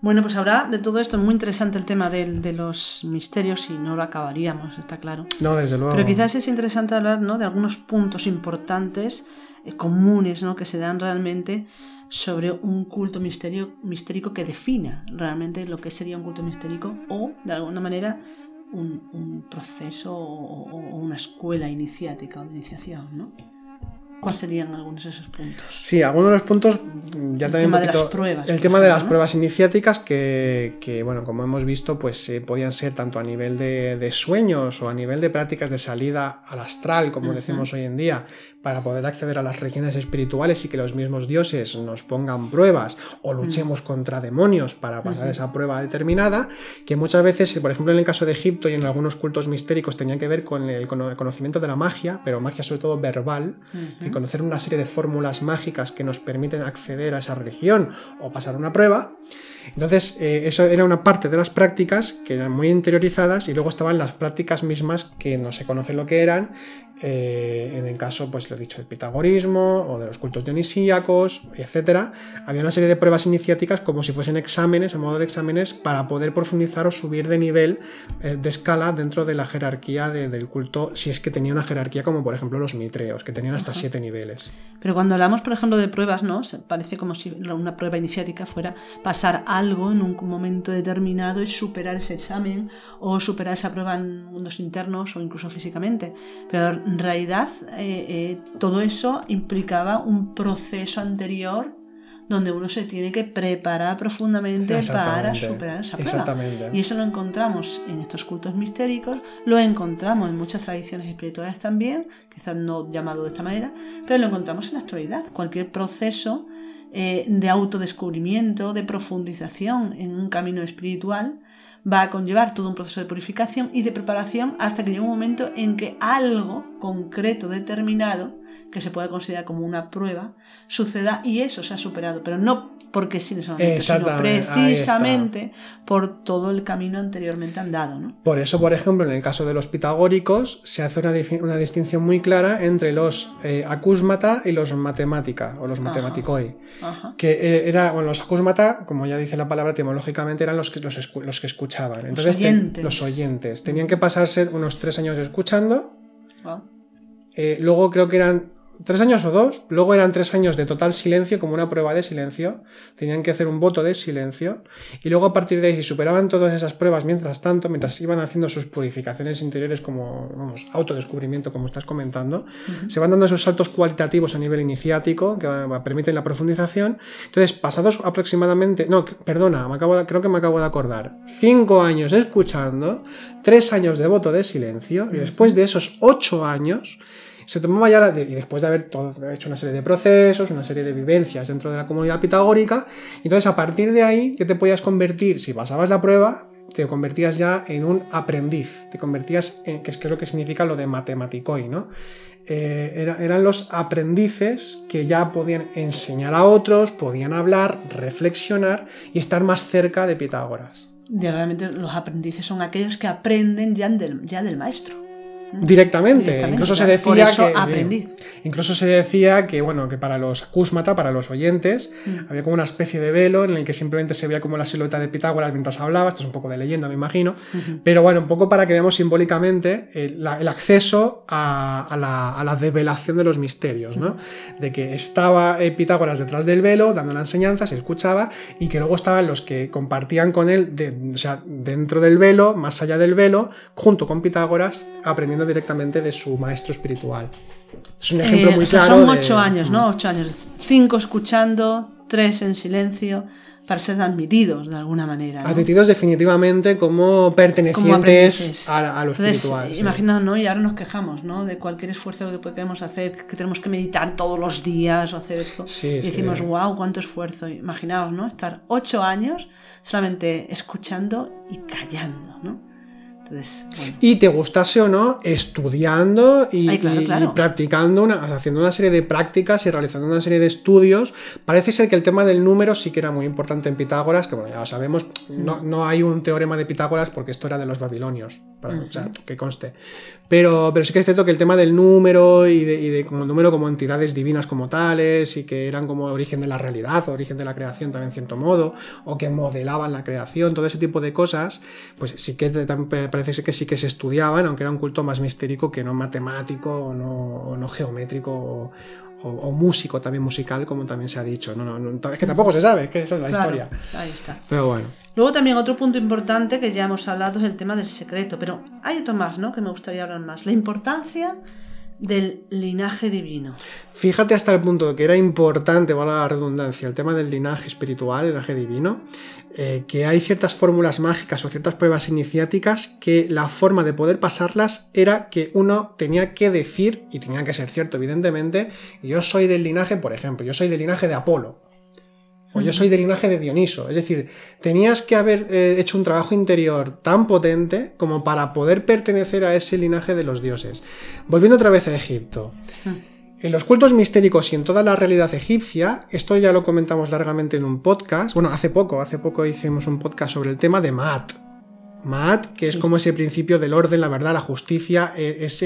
Bueno, pues ahora de todo esto es muy interesante el tema del- de, los misterios y no lo acabaríamos, está claro. No, desde luego. Pero quizás es interesante hablar ¿no? de algunos puntos importantes, eh, comunes, ¿no? que se dan realmente sobre un culto misterio, mistérico que defina realmente lo que sería un culto mistérico o, de alguna manera, un, un proceso o, o una escuela iniciática o de iniciación, ¿no? ¿Cuáles serían algunos de esos puntos? Sí, algunos de los puntos mm, ya El también tema un de las poquito- pruebas, El tema de las ¿no? pruebas iniciáticas que, que, bueno, como hemos visto, pues eh, podían ser tanto a nivel de, de sueños o a nivel de prácticas de salida al astral, como decimos hoy en día, para poder acceder a las regiones espirituales y que los mismos dioses nos pongan pruebas o luchemos contra demonios para pasar esa prueba determinada, que muchas veces, por ejemplo en el caso de Egipto y en algunos cultos mistéricos tenían que ver con el cono- conocimiento de la magia, pero magia sobre todo verbal, y conocer una serie de fórmulas mágicas que nos permiten acceder a esa religión o pasar una prueba. Entonces, eh, eso era una parte de las prácticas que eran muy interiorizadas y luego estaban las prácticas mismas que no se conoce lo que eran, eh, en el caso, pues lo he dicho, del pitagorismo o de los cultos dionisíacos, etc. Había una serie de pruebas iniciáticas como si fuesen exámenes, a modo de exámenes, para poder profundizar o subir de nivel, eh, de escala dentro de la jerarquía del culto, si es que tenía una jerarquía como por ejemplo los mitreos, que tenían hasta siete niveles. Pero cuando hablamos, por ejemplo, de pruebas, ¿no? Parece como si una prueba iniciática fuera pasar algo en un momento determinado y superar ese examen o superar esa prueba en mundos internos o incluso físicamente. Pero en realidad eh, eh, todo eso implicaba un proceso anterior donde uno se tiene que preparar profundamente para superar esa prueba. Y eso lo encontramos en estos cultos mistéricos, lo encontramos en muchas tradiciones espirituales también, quizás no llamado de esta manera, pero lo encontramos en la actualidad. Cualquier proceso eh, de autodescubrimiento, de profundización en un camino espiritual, va a conllevar todo un proceso de purificación y de preparación hasta que llegue un momento en que algo concreto, determinado, que se pueda considerar como una prueba, suceda y eso se ha superado, pero no porque sí sino precisamente por todo el camino anteriormente andado. ¿no? Por eso, por ejemplo, en el caso de los pitagóricos, se hace una, distinción muy clara entre los eh, acúsmata y los matemática, o los matematicoi. Que eh, era, bueno, los acúsmata, como ya dice la palabra etimológicamente, eran los que, los, los que escuchaban. Entonces, los oyentes. los oyentes. Tenían que pasarse unos tres años escuchando. Eh, luego creo que eran tres años o dos, luego eran tres años de total silencio, como una prueba de silencio, tenían que hacer un voto de silencio, y luego a partir de ahí, si superaban todas esas pruebas mientras tanto, mientras iban haciendo sus purificaciones interiores como, vamos, autodescubrimiento, como estás comentando, se van dando esos saltos cualitativos a nivel iniciático que permiten la profundización. Entonces, pasados aproximadamente, no, perdona, me acabo creo que me acabo de acordar, cinco años escuchando, tres años de voto de silencio, y después de esos ocho años, se tomaba ya, y después de haber hecho una serie de procesos, una serie de vivencias dentro de la comunidad pitagórica, entonces a partir de ahí ya te podías convertir, si pasabas la prueba, te convertías ya en un aprendiz, te convertías en, que es, que lo que significa lo de matematicoi, ¿no? Eh, eran los aprendices que ya podían enseñar a otros, podían hablar, reflexionar y estar más cerca de Pitágoras. realmente los aprendices son aquellos que aprenden ya ya del maestro. Directamente. Incluso se decía que. Incluso se decía que, bueno, que para los Kusmata, para los oyentes, mm. había como una especie de velo en el que simplemente se veía como la silueta de Pitágoras mientras hablaba. Esto es un poco de leyenda, me imagino. Pero bueno, un poco para que veamos simbólicamente el, acceso a, la, a, la, develación de los misterios, ¿no? De que estaba eh, Pitágoras detrás del velo, dando la enseñanza, se escuchaba, y que luego estaban los que compartían con él, o sea, dentro del velo, más allá del velo, junto con Pitágoras, aprendiendo directamente de su maestro espiritual. Es un ejemplo eh, muy claro. Son ocho años, ¿no? Ocho años. Cinco escuchando, tres en silencio, para ser admitidos de alguna manera. Admitidos definitivamente como pertenecientes a, a, lo espiritual. Imagina, ¿no? Y ahora nos quejamos, ¿no? De cualquier esfuerzo que podemos hacer, que tenemos que meditar todos los días o hacer esto. y decimos, wow, cuánto esfuerzo. Imaginaos, ¿no? Estar ocho años solamente escuchando y callando, Y te gustase o no, estudiando y, practicando, haciendo una serie de prácticas y realizando una serie de estudios. Parece ser que el tema del número sí que era muy importante en Pitágoras, que bueno, ya lo sabemos, no, no hay un teorema de Pitágoras porque esto era de los babilonios, para, que conste. Pero, pero sí que es cierto que el tema del número y de, como número como entidades divinas como tales y que eran como origen de la realidad, origen de la creación también en cierto modo, o que modelaban la creación, todo ese tipo de cosas, pues sí que parece que sí que se estudiaban, aunque era un culto más mistérico que no matemático o no, no geométrico o, músico también musical, como también se ha dicho. No, no, es que tampoco se sabe, es que esa es la historia. Ahí está. Pero bueno. Luego también otro punto importante que ya hemos hablado es el tema del secreto, pero hay otro más, ¿no? Que me gustaría hablar más. La importancia del linaje divino. Fíjate hasta el punto que era importante, valga la redundancia, el tema del linaje espiritual, el linaje divino, eh, que hay ciertas fórmulas mágicas o ciertas pruebas iniciáticas que la forma de poder pasarlas era que uno tenía que decir, y tenía que ser cierto evidentemente, yo soy del linaje, por ejemplo, yo soy del linaje de Apolo, o yo soy del linaje de Dioniso. Es decir, tenías que haber eh, hecho un trabajo interior tan potente como para poder pertenecer a ese linaje de los dioses. Volviendo otra vez a Egipto. En los cultos mistéricos y en toda la realidad egipcia, esto ya lo comentamos largamente en un podcast, bueno, hace poco, hace poco hicimos un podcast sobre el tema de Maat, Maat, que es como ese principio del orden, la verdad, la justicia, eh, es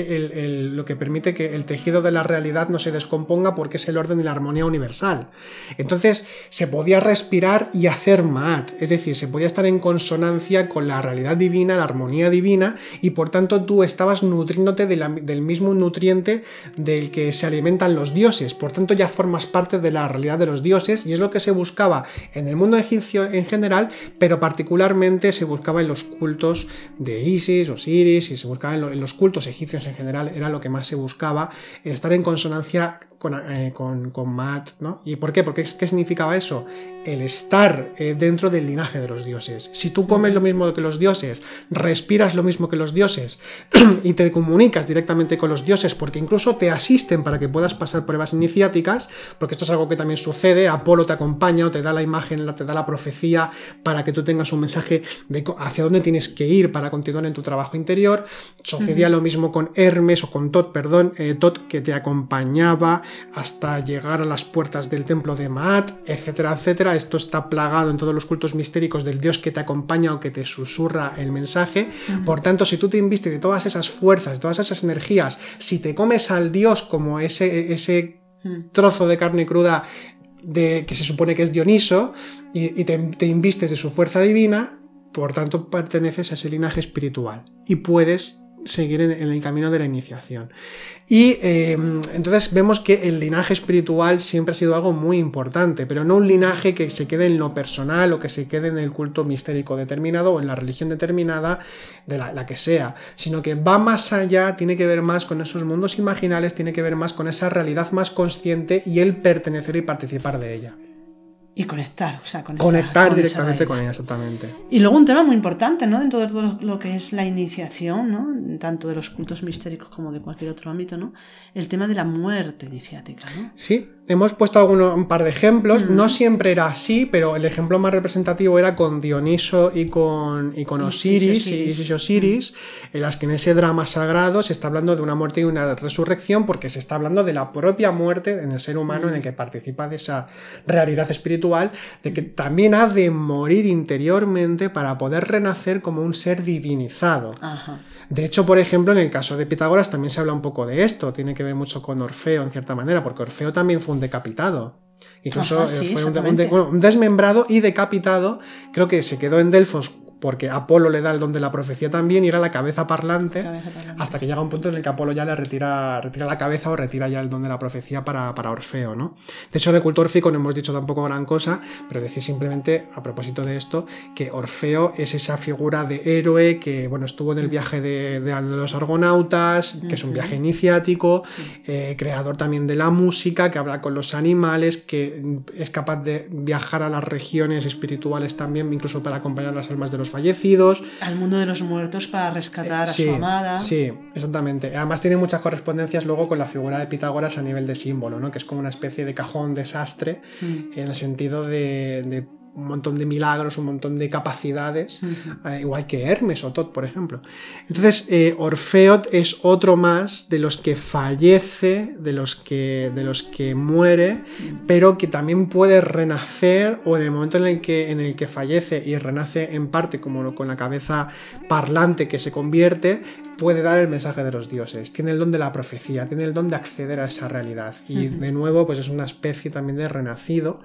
lo que permite que el tejido de la realidad no se descomponga porque es el orden y la armonía universal. Entonces, se podía respirar y hacer Maat, es decir, se podía estar en consonancia con la realidad divina, la armonía divina, y por tanto tú estabas nutriéndote del mismo nutriente del que se alimentan los dioses. Por tanto, ya formas parte de la realidad de los dioses, y es lo que se buscaba en el mundo egipcio en general, pero particularmente se buscaba en los cultos cultos de Isis, Osiris, y se buscaba en, los cultos egipcios en general, era lo que más se buscaba, estar en consonancia con, eh, con, Maat, ¿no? ¿Y por qué? Porque ¿qué significaba eso? El estar eh, dentro del linaje de los dioses. Si tú comes lo mismo que los dioses, respiras lo mismo que los dioses y te comunicas directamente con los dioses, porque incluso te asisten para que puedas pasar pruebas iniciáticas, porque esto es algo que también sucede, Apolo te acompaña o te da la imagen, te da la profecía para que tú tengas un mensaje de hacia dónde tienes que ir para continuar en tu trabajo interior. Sucedía lo mismo con Hermes o con Tot, perdón, eh, Tot que te acompañaba hasta llegar a las puertas del templo de Maat, etcétera, etcétera. Esto está plagado en todos los cultos mistéricos del Dios que te acompaña o que te susurra el mensaje. Por tanto, si tú te invistes de todas esas fuerzas, de todas esas energías, si te comes al Dios como ese, ese trozo de carne cruda de, que se supone que es Dioniso y, te, te invistes de su fuerza divina, por tanto perteneces a ese linaje espiritual y puedes seguir en, el camino de la iniciación. Y em, entonces vemos que el linaje espiritual siempre ha sido algo muy importante, pero no un linaje que se quede en lo personal o que se quede en el culto mistérico determinado o en la religión determinada, de la, la que sea, sino que va más allá, tiene que ver más con esos mundos imaginales, tiene que ver más con esa realidad más consciente y el pertenecer y participar de ella. Y conectar, o sea, con Conectar directamente con ella, exactamente. Y luego un tema muy importante, ¿no? Dentro de todo lo que es la iniciación, ¿no? Tanto de los cultos mistéricos como de cualquier otro ámbito, ¿no? El tema de la muerte iniciática, ¿no? Sí, hemos puesto alguno, un par de ejemplos. No siempre era así, pero el ejemplo más representativo era con Dioniso y con, y con Osiris, y Osiris, en las que en ese drama sagrado se está hablando de una muerte y una resurrección, porque se está hablando de la propia muerte en el ser humano en el que participa de esa realidad espiritual de que también ha de morir interiormente para poder renacer como un ser divinizado. De hecho, por ejemplo, en el caso de Pitágoras también se habla un poco de esto, tiene que ver mucho con Orfeo en cierta manera, porque Orfeo también fue un decapitado. Incluso eh, fue un, desmembrado y decapitado, creo que se quedó en Delfos porque Apolo le da el don de la profecía también y era la cabeza parlante, hasta que llega un punto en el que Apolo ya le retira, retira la cabeza o retira ya el don de la profecía para, para Orfeo, ¿no? De hecho, en el culto órfico no hemos dicho tampoco gran cosa, pero decir simplemente, a propósito de esto, que Orfeo es esa figura de héroe que, bueno, estuvo en el viaje de, de, los argonautas, que es un viaje iniciático, eh, creador también de la música, que habla con los animales, que es capaz de viajar a las regiones espirituales también, incluso para acompañar las almas de los fallecidos. Al mundo de los muertos para rescatar a su amada. Sí, exactamente. Además tiene muchas correspondencias luego con la figura de Pitágoras a nivel de símbolo, ¿no? que es como una especie de cajón desastre mm. en el sentido de un montón de milagros, un montón de capacidades, eh, igual que Hermes o Tot, por ejemplo. Entonces, eh, Orfeo es otro más de los que fallece, de los que, de los que muere, pero que también puede renacer, o en el momento en el que, en el que fallece y renace en parte como con la cabeza parlante que se convierte, puede dar el mensaje de los dioses, tiene el don de la profecía, tiene el don de acceder a esa realidad. Y de nuevo, pues es una especie también de renacido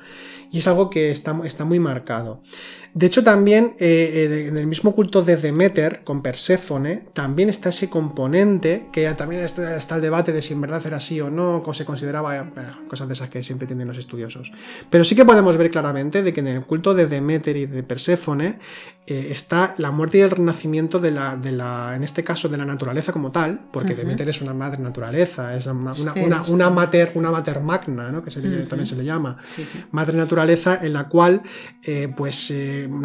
y es algo que está, está muy marcado. De hecho, también eh, eh, en el mismo culto de Demeter con Perséfone, también está ese componente, que también está, el debate de si en verdad era así o no, o se consideraba eh, cosas de esas que siempre tienen los estudiosos. Pero sí que podemos ver claramente de que en el culto de Demeter y de Perséfone está la muerte y el renacimiento de la, de la, en este caso, de la naturaleza como tal, porque Demeter es una madre naturaleza, es una, una, mater, una mater magna, ¿no? que también se le llama, madre naturaleza, en la cual, pues,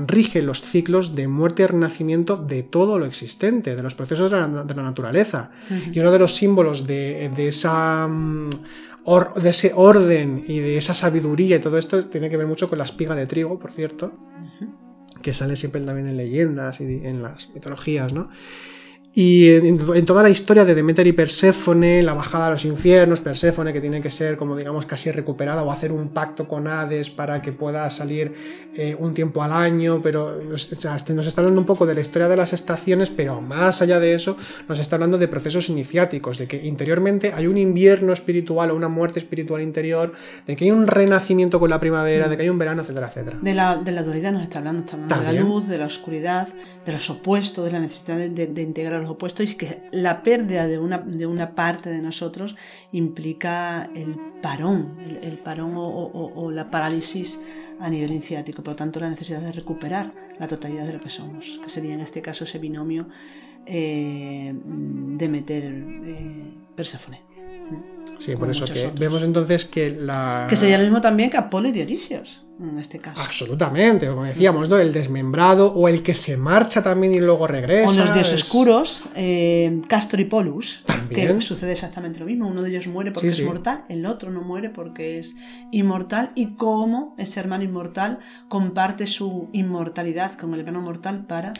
rige los ciclos de muerte y renacimiento de todo lo existente, de los procesos de la, naturaleza. Y uno de los símbolos de, esa... Mm, de ese orden y de esa sabiduría y todo esto tiene que ver mucho con la espiga de trigo, por cierto, que sale siempre también en leyendas y en las mitologías, ¿no? Y en, toda la historia de Demeter y Perséfone, la bajada a los infiernos, Perséfone que tiene que ser como digamos casi recuperada o hacer un pacto con Hades para que pueda salir eh, un tiempo al año, pero nos, este, nos, está hablando un poco de la historia de las estaciones, pero más allá de eso nos está hablando de procesos iniciáticos, de que interiormente hay un invierno espiritual o una muerte espiritual interior, de que hay un renacimiento con la primavera, de que hay un verano, etcétera, etcétera. De la, de la dualidad nos está hablando, está hablando de la luz, de la oscuridad, de los opuestos, de la necesidad de, de integrar los opuestos y que la pérdida de una, de una parte de nosotros implica el parón, el, parón o, la parálisis a nivel iniciático, por lo tanto la necesidad de recuperar la totalidad de lo que somos, que sería en este caso ese binomio eh, de meter eh, Perséfone. Sí, por eso que vemos entonces que la... Que sería lo mismo también que Apolo y Dionisios en este caso. Absolutamente, como decíamos, ¿no? El desmembrado o el que se marcha también y luego regresa. O los dioses oscuros, eh, Castor y Polus, que sucede exactamente lo mismo. Uno de ellos muere porque es mortal, el otro no muere porque es inmortal. Y cómo ese hermano inmortal comparte su inmortalidad con el hermano mortal para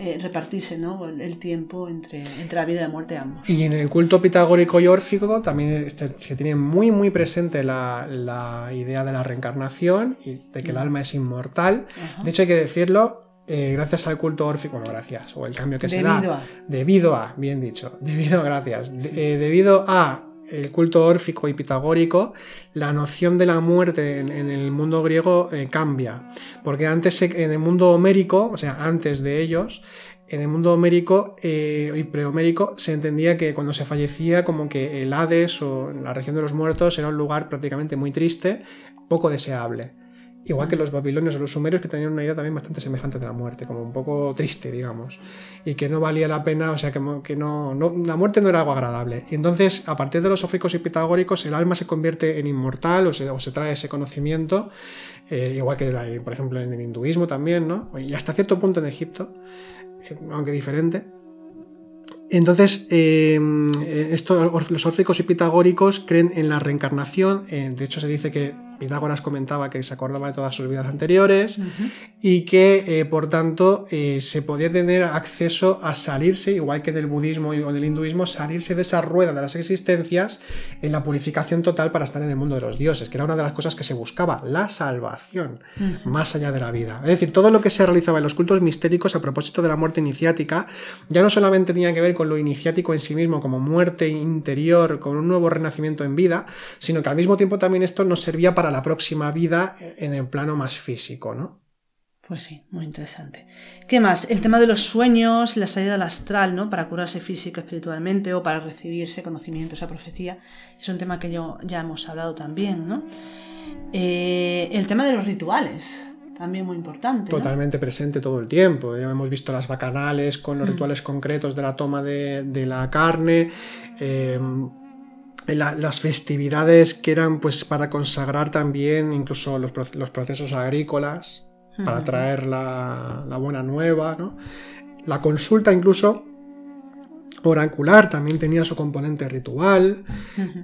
eh, repartirse ¿no? el, tiempo entre, entre la vida y la muerte de ambos. Y en el culto pitagórico y órfico también se, tiene muy muy presente la, la, idea de la reencarnación y de que el alma es inmortal. De hecho hay que decirlo, eh, gracias al culto órfico, bueno, gracias, o el cambio que se da. A. Debido a, bien dicho, debido, gracias, eh, debido a el culto órfico y pitagórico, la noción de la muerte en, el mundo griego eh, cambia. Porque antes, en el mundo homérico, o sea, antes de ellos, en el mundo homérico eh, y prehomérico se entendía que cuando se fallecía, como que el Hades o la región de los muertos era un lugar prácticamente muy triste, poco deseable. Igual que los babilonios o los sumerios que tenían una idea también bastante semejante de la muerte, como un poco triste, digamos, y que no valía la pena, o sea, que, que no, la muerte no era algo agradable. Y entonces, a partir de los sóficos y pitagóricos, el alma se convierte en inmortal o se, o se trae ese conocimiento, eh, igual que, por ejemplo, en el hinduismo también, ¿no? Y hasta cierto punto en Egipto, eh, aunque diferente. Entonces, eh, los órficos y pitagóricos creen en la reencarnación. de hecho, se dice que Pitágoras comentaba que se acordaba de todas sus vidas anteriores y que, eh, por tanto, eh, se podía tener acceso a salirse, igual que del budismo o del hinduismo, salirse de esa rueda de las existencias en la purificación total para estar en el mundo de los dioses, que era una de las cosas que se buscaba, la salvación, más allá de la vida. Es decir, todo lo que se realizaba en los cultos mistéricos a propósito de la muerte iniciática, ya no solamente tenía que ver con lo iniciático en sí mismo, como muerte interior, con un nuevo renacimiento en vida, sino que al mismo tiempo también esto nos servía para la próxima vida en el plano más físico, ¿no? Pues sí, muy interesante. ¿Qué más? El tema de los sueños, la salida al astral, ¿no? Para curarse física, espiritualmente o para recibirse conocimiento, esa profecía, es un tema que yo, ya hemos hablado también, ¿no? Eh, el tema de los rituales, también muy importante. Totalmente presente todo el tiempo. Ya hemos visto las bacanales con los mm. rituales concretos de la toma de, la carne. Eh, las festividades que eran pues para consagrar también incluso los, procesos agrícolas, para traer la, la, buena nueva, ¿no? La consulta incluso oracular también tenía su componente ritual.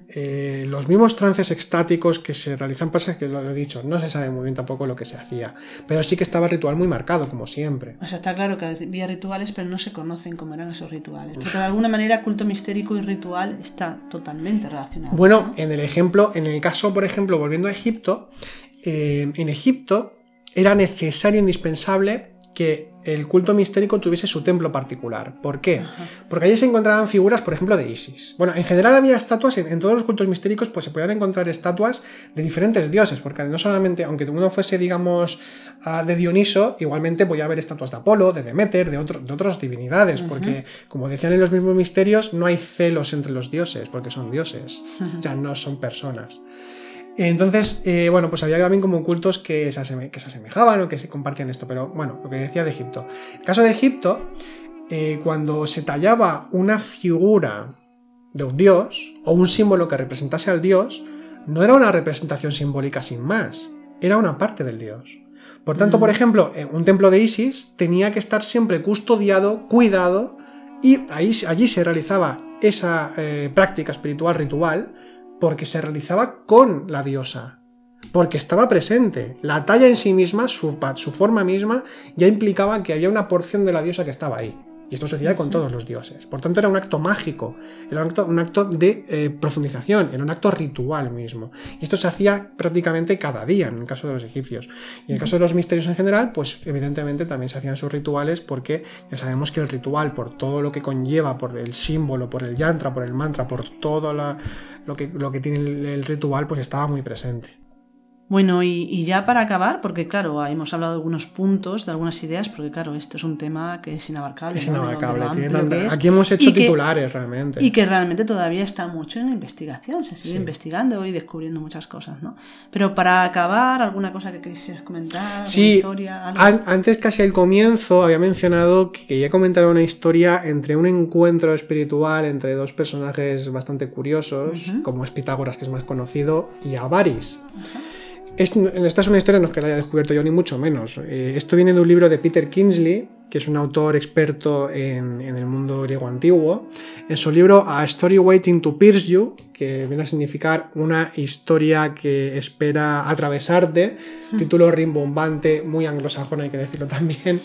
Eh, los mismos trances extáticos que se realizan, pasa que lo he dicho, no se sabe muy bien tampoco lo que se hacía, pero sí que estaba el ritual muy marcado, como siempre. O sea, está claro que había rituales, pero no se conocen cómo eran esos rituales. Porque de alguna manera culto mistérico y ritual está totalmente relacionado. Bueno, en el ejemplo, en el caso, por ejemplo, volviendo a Egipto, eh, en Egipto era necesario, indispensable, que el culto mistérico tuviese su templo particular. ¿Por qué? Porque allí se encontraban figuras, por ejemplo, de Isis. Bueno, en general había estatuas, en, todos los cultos mistéricos, pues se podían encontrar estatuas de diferentes dioses, porque no solamente, aunque uno fuese, digamos, de Dioniso, igualmente podía haber estatuas de Apolo, de Demeter, de, de otras divinidades, porque, como decían en los mismos misterios, no hay celos entre los dioses, porque son dioses, ya no son personas. Entonces, eh, bueno, pues había también como cultos que se, asemejaban o que se compartían esto, pero bueno, lo que decía de Egipto. En el caso de Egipto, eh, cuando se tallaba una figura de un dios o un símbolo que representase al dios, no era una representación simbólica sin más, era una parte del dios. Por tanto, por mm. ejemplo, un templo de Isis tenía que estar siempre custodiado, cuidado, y ahí, allí se realizaba esa eh, práctica espiritual ritual porque se realizaba con la diosa, porque estaba presente. La talla en sí misma, su, su, forma misma, ya implicaba que había una porción de la diosa que estaba ahí. Y esto sucedía con todos los dioses. Por tanto, era un acto mágico, era un acto, de eh, profundización, era un acto ritual mismo. Y esto se hacía prácticamente cada día en el caso de los egipcios. Y en el caso de los misterios en general, pues evidentemente también se hacían sus rituales porque ya sabemos que el ritual, por todo lo que conlleva, por el símbolo, por el yantra, por el mantra, por todo lo, que, lo que tiene el ritual, pues estaba muy presente. Bueno, y, ya para acabar, porque claro, hemos hablado de algunos puntos, de algunas ideas, porque claro, esto es un tema que es inabarcable. Es inabarcable, aquí hemos hecho titulares realmente. Y que realmente todavía está mucho en investigación, se sigue investigando y descubriendo muchas cosas, ¿no? Pero para acabar, ¿alguna cosa que quisieras comentar? Sí, historia, antes casi al comienzo había mencionado que quería comentar una historia entre un encuentro espiritual entre dos personajes bastante curiosos, como es Pitágoras, que es más conocido, y Avaris. Esta es una historia no es que la haya descubierto yo, ni mucho menos. Eh, esto viene de un libro de Peter Kingsley, que es un autor experto en, el mundo griego antiguo, en su libro A Story Waiting to Pierce You, que viene a significar una historia que espera atravesarte, hmm. título rimbombante, muy anglosajón hay que decirlo también,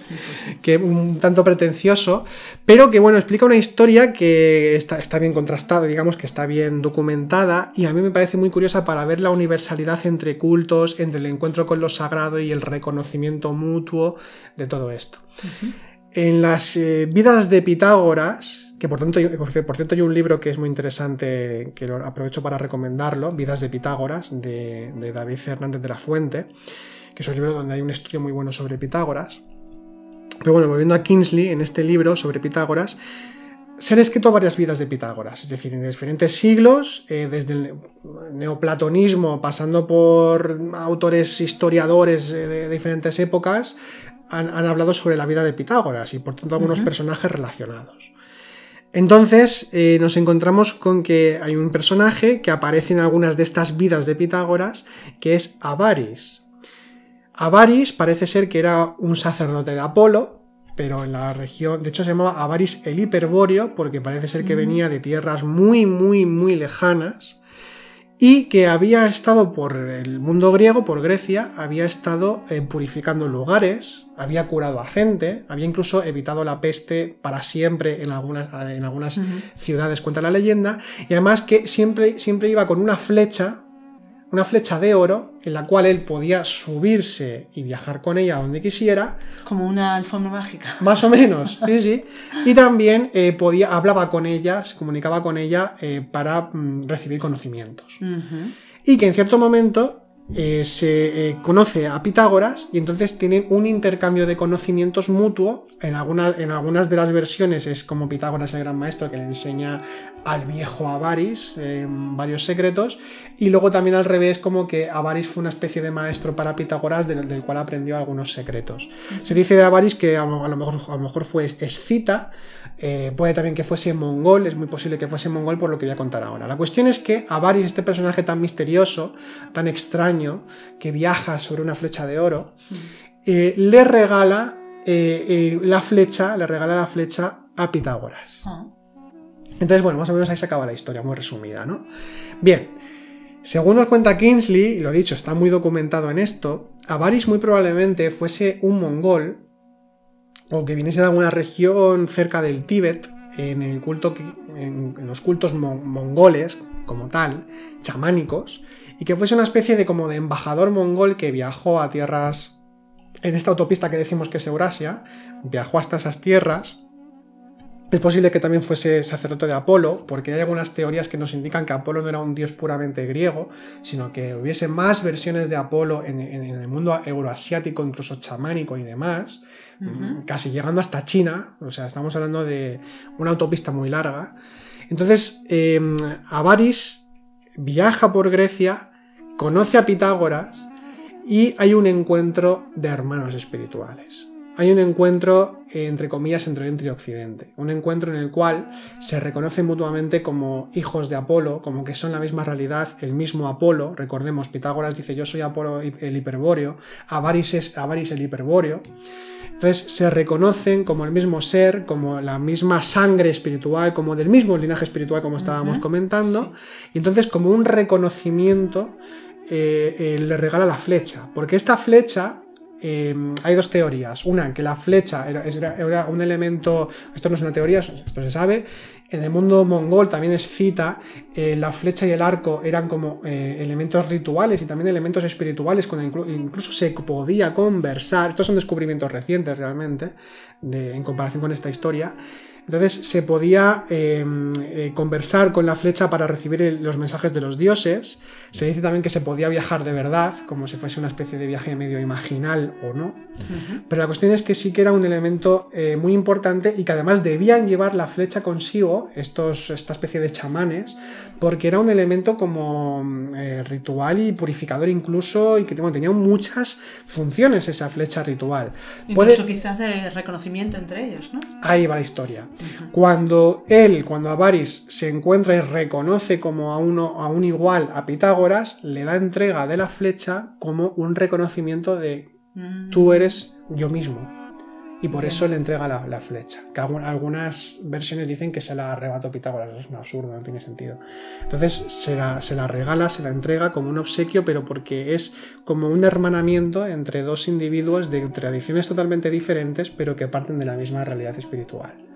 que un tanto pretencioso, pero que bueno, explica una historia que está, está bien contrastada, digamos que está bien documentada y a mí me parece muy curiosa para ver la universalidad entre cultos, entre el encuentro con lo sagrado y el reconocimiento mutuo de todo esto. En las eh, vidas de Pitágoras, que por, tanto, por cierto hay un libro que es muy interesante, que lo aprovecho para recomendarlo, Vidas de Pitágoras, de, David Fernández de la Fuente, que es un libro donde hay un estudio muy bueno sobre Pitágoras. Pero bueno, volviendo a Kingsley, en este libro sobre Pitágoras, se han escrito varias vidas de Pitágoras, es decir, en diferentes siglos, eh, desde el neoplatonismo, pasando por autores historiadores eh, de diferentes épocas, han, hablado sobre la vida de Pitágoras y por tanto algunos personajes relacionados. Entonces eh, nos encontramos con que hay un personaje que aparece en algunas de estas vidas de Pitágoras, que es Avaris. Avaris parece ser que era un sacerdote de Apolo, pero en la región, de hecho se llamaba Avaris el Hiperbóreo, porque parece ser que venía de tierras muy, muy, muy lejanas, y que había estado por el mundo griego, por Grecia, había estado eh, purificando lugares, había curado a gente, había incluso evitado la peste para siempre en algunas, en algunas ciudades, cuenta la leyenda, y además que siempre, siempre iba con una flecha una flecha de oro en la cual él podía subirse y viajar con ella donde quisiera. Como una alfombra mágica. Más o menos, sí, sí. Y también eh, podía, hablaba con ella, se comunicaba con ella eh, para mm, recibir conocimientos. Y que en cierto momento eh, se conoce a Pitágoras y entonces tienen un intercambio de conocimientos mutuo. En, en algunas de las versiones es como Pitágoras el gran maestro que le enseña al viejo Avaris varios secretos y luego también al revés como que Avaris fue una especie de maestro para Pitágoras del, cual aprendió algunos secretos. Se dice de Avaris que a lo, mejor, a lo mejor fue escita, eh, puede también que fuese mongol, es muy posible que fuese mongol por lo que voy a contar ahora. La cuestión es que Avaris, este personaje tan misterioso, tan extraño, que viaja sobre una flecha de oro, eh, le regala eh, la flecha, le regala la flecha a Pitágoras. Ah. Entonces, bueno, más o menos ahí se acaba la historia, muy resumida, ¿no? Bien, según nos cuenta Kingsley, y lo dicho, está muy documentado en esto, Avaris muy probablemente fuese un mongol o que viniese de alguna región cerca del Tíbet, en, el culto, en, los cultos mongoles como tal, chamánicos, y que fuese una especie de como de embajador mongol que viajó a tierras en esta autopista que decimos que es Eurasia, viajó hasta esas tierras. Es posible que también fuese sacerdote de Apolo, porque hay algunas teorías que nos indican que Apolo no era un dios puramente griego, sino que hubiese más versiones de Apolo en, el mundo euroasiático, incluso chamánico y demás, casi llegando hasta China, o sea, estamos hablando de una autopista muy larga. Entonces, em, Avaris viaja por Grecia, conoce a Pitágoras y hay un encuentro de hermanos espirituales hay un encuentro, entre comillas, entre Oriente y Occidente. Un encuentro en el cual se reconocen mutuamente como hijos de Apolo, como que son la misma realidad, el mismo Apolo. Recordemos, Pitágoras dice yo soy Apolo el hiperbóreo, Avaris es Avaris el hiperbóreo. Entonces se reconocen como el mismo ser, como la misma sangre espiritual, como del mismo linaje espiritual como estábamos comentando. Y entonces como un reconocimiento eh, eh, le regala la flecha. Porque esta flecha eh, hay dos teorías. Una, que la flecha era, un elemento, esto no es una teoría, esto se sabe, en el mundo mongol también es cita, eh, la flecha y el arco eran como elementos rituales y también elementos espirituales, con incluso se podía conversar, estos son descubrimientos recientes realmente, en comparación con esta historia, entonces se podía em, eh, conversar con la flecha para recibir los mensajes de los dioses. Se dice también que se podía viajar de verdad, como si fuese una especie de viaje medio imaginal o no. Pero la cuestión es que sí que era un elemento eh, muy importante y que además debían llevar la flecha consigo, estos, esta especie de chamanes, porque era un elemento como eh, ritual y purificador incluso, y que tenía muchas funciones esa flecha ritual. Incluso quizás de reconocimiento entre ellos, ¿no? Ahí va la historia. Cuando él, cuando Avaris se encuentra y reconoce como a, uno, a un igual a Pitágoras, le da entrega de la flecha como un reconocimiento de mm. tú eres yo mismo. Y por eso le entrega la, flecha. Que algunas versiones dicen que se la arrebató Pitágoras. Eso es un absurdo, no tiene sentido. Entonces se la, se la regala, se la entrega como un obsequio, pero porque es como un hermanamiento entre dos individuos de tradiciones totalmente diferentes, pero que parten de la misma realidad espiritual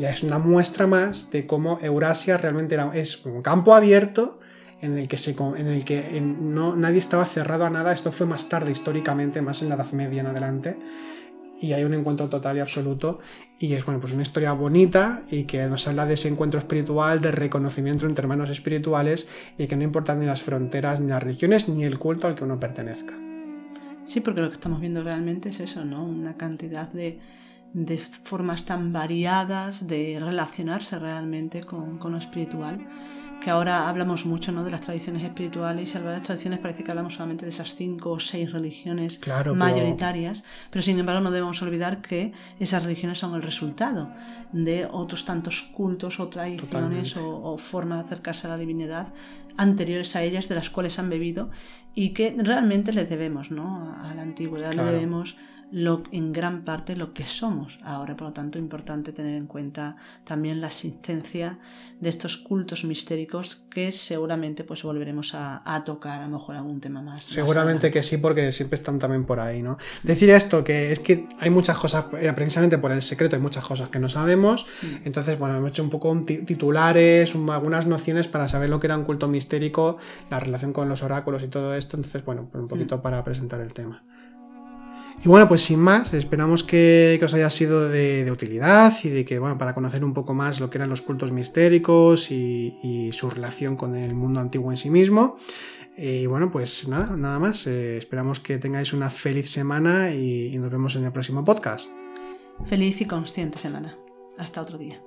ya es una muestra más de cómo Eurasia realmente era, es un campo abierto en el que, se, en el que no, nadie estaba cerrado a nada. Esto fue más tarde, históricamente, más en la Edad Media en adelante. Y hay un encuentro total y absoluto. Y es bueno, pues una historia bonita y que nos habla de ese encuentro espiritual, de reconocimiento entre hermanos espirituales y que no importan ni las fronteras, ni las religiones, ni el culto al que uno pertenezca. Sí, porque lo que estamos viendo realmente es eso, ¿no? Una cantidad de, de formas tan variadas de relacionarse realmente con, con, lo espiritual, que ahora hablamos mucho ¿no? de las tradiciones espirituales y al hablar de las tradiciones parece que hablamos solamente de esas cinco o seis religiones mayoritarias, pero... sin embargo no debemos olvidar que esas religiones son el resultado de otros tantos cultos o tradiciones o, formas de acercarse a la divinidad anteriores a ellas de las cuales han bebido y que realmente le debemos ¿no? a la antigüedad, le debemos lo, en gran parte lo que somos ahora. Por lo tanto, importante tener en cuenta también la existencia de estos cultos mistéricos que seguramente pues volveremos a, tocar a lo mejor algún tema más. Seguramente que sí, porque siempre están también por ahí, ¿no? Decir esto, que es que hay muchas cosas, eh, precisamente por el secreto hay muchas cosas que no sabemos. Mm. Entonces, bueno, hemos hecho un poco titulares, algunas nociones para saber lo que era un culto mistérico, la relación con los oráculos y todo esto. Entonces, bueno, un poquito mm. para presentar el tema. Y bueno, pues sin más, esperamos que, os haya sido de, utilidad y de que, bueno, para conocer un poco más lo que eran los cultos mistéricos y, su relación con el mundo antiguo en sí mismo. Y bueno, pues nada, nada más. Eh, esperamos que tengáis una feliz semana y nos vemos en el próximo podcast. Feliz y consciente semana. Hasta otro día.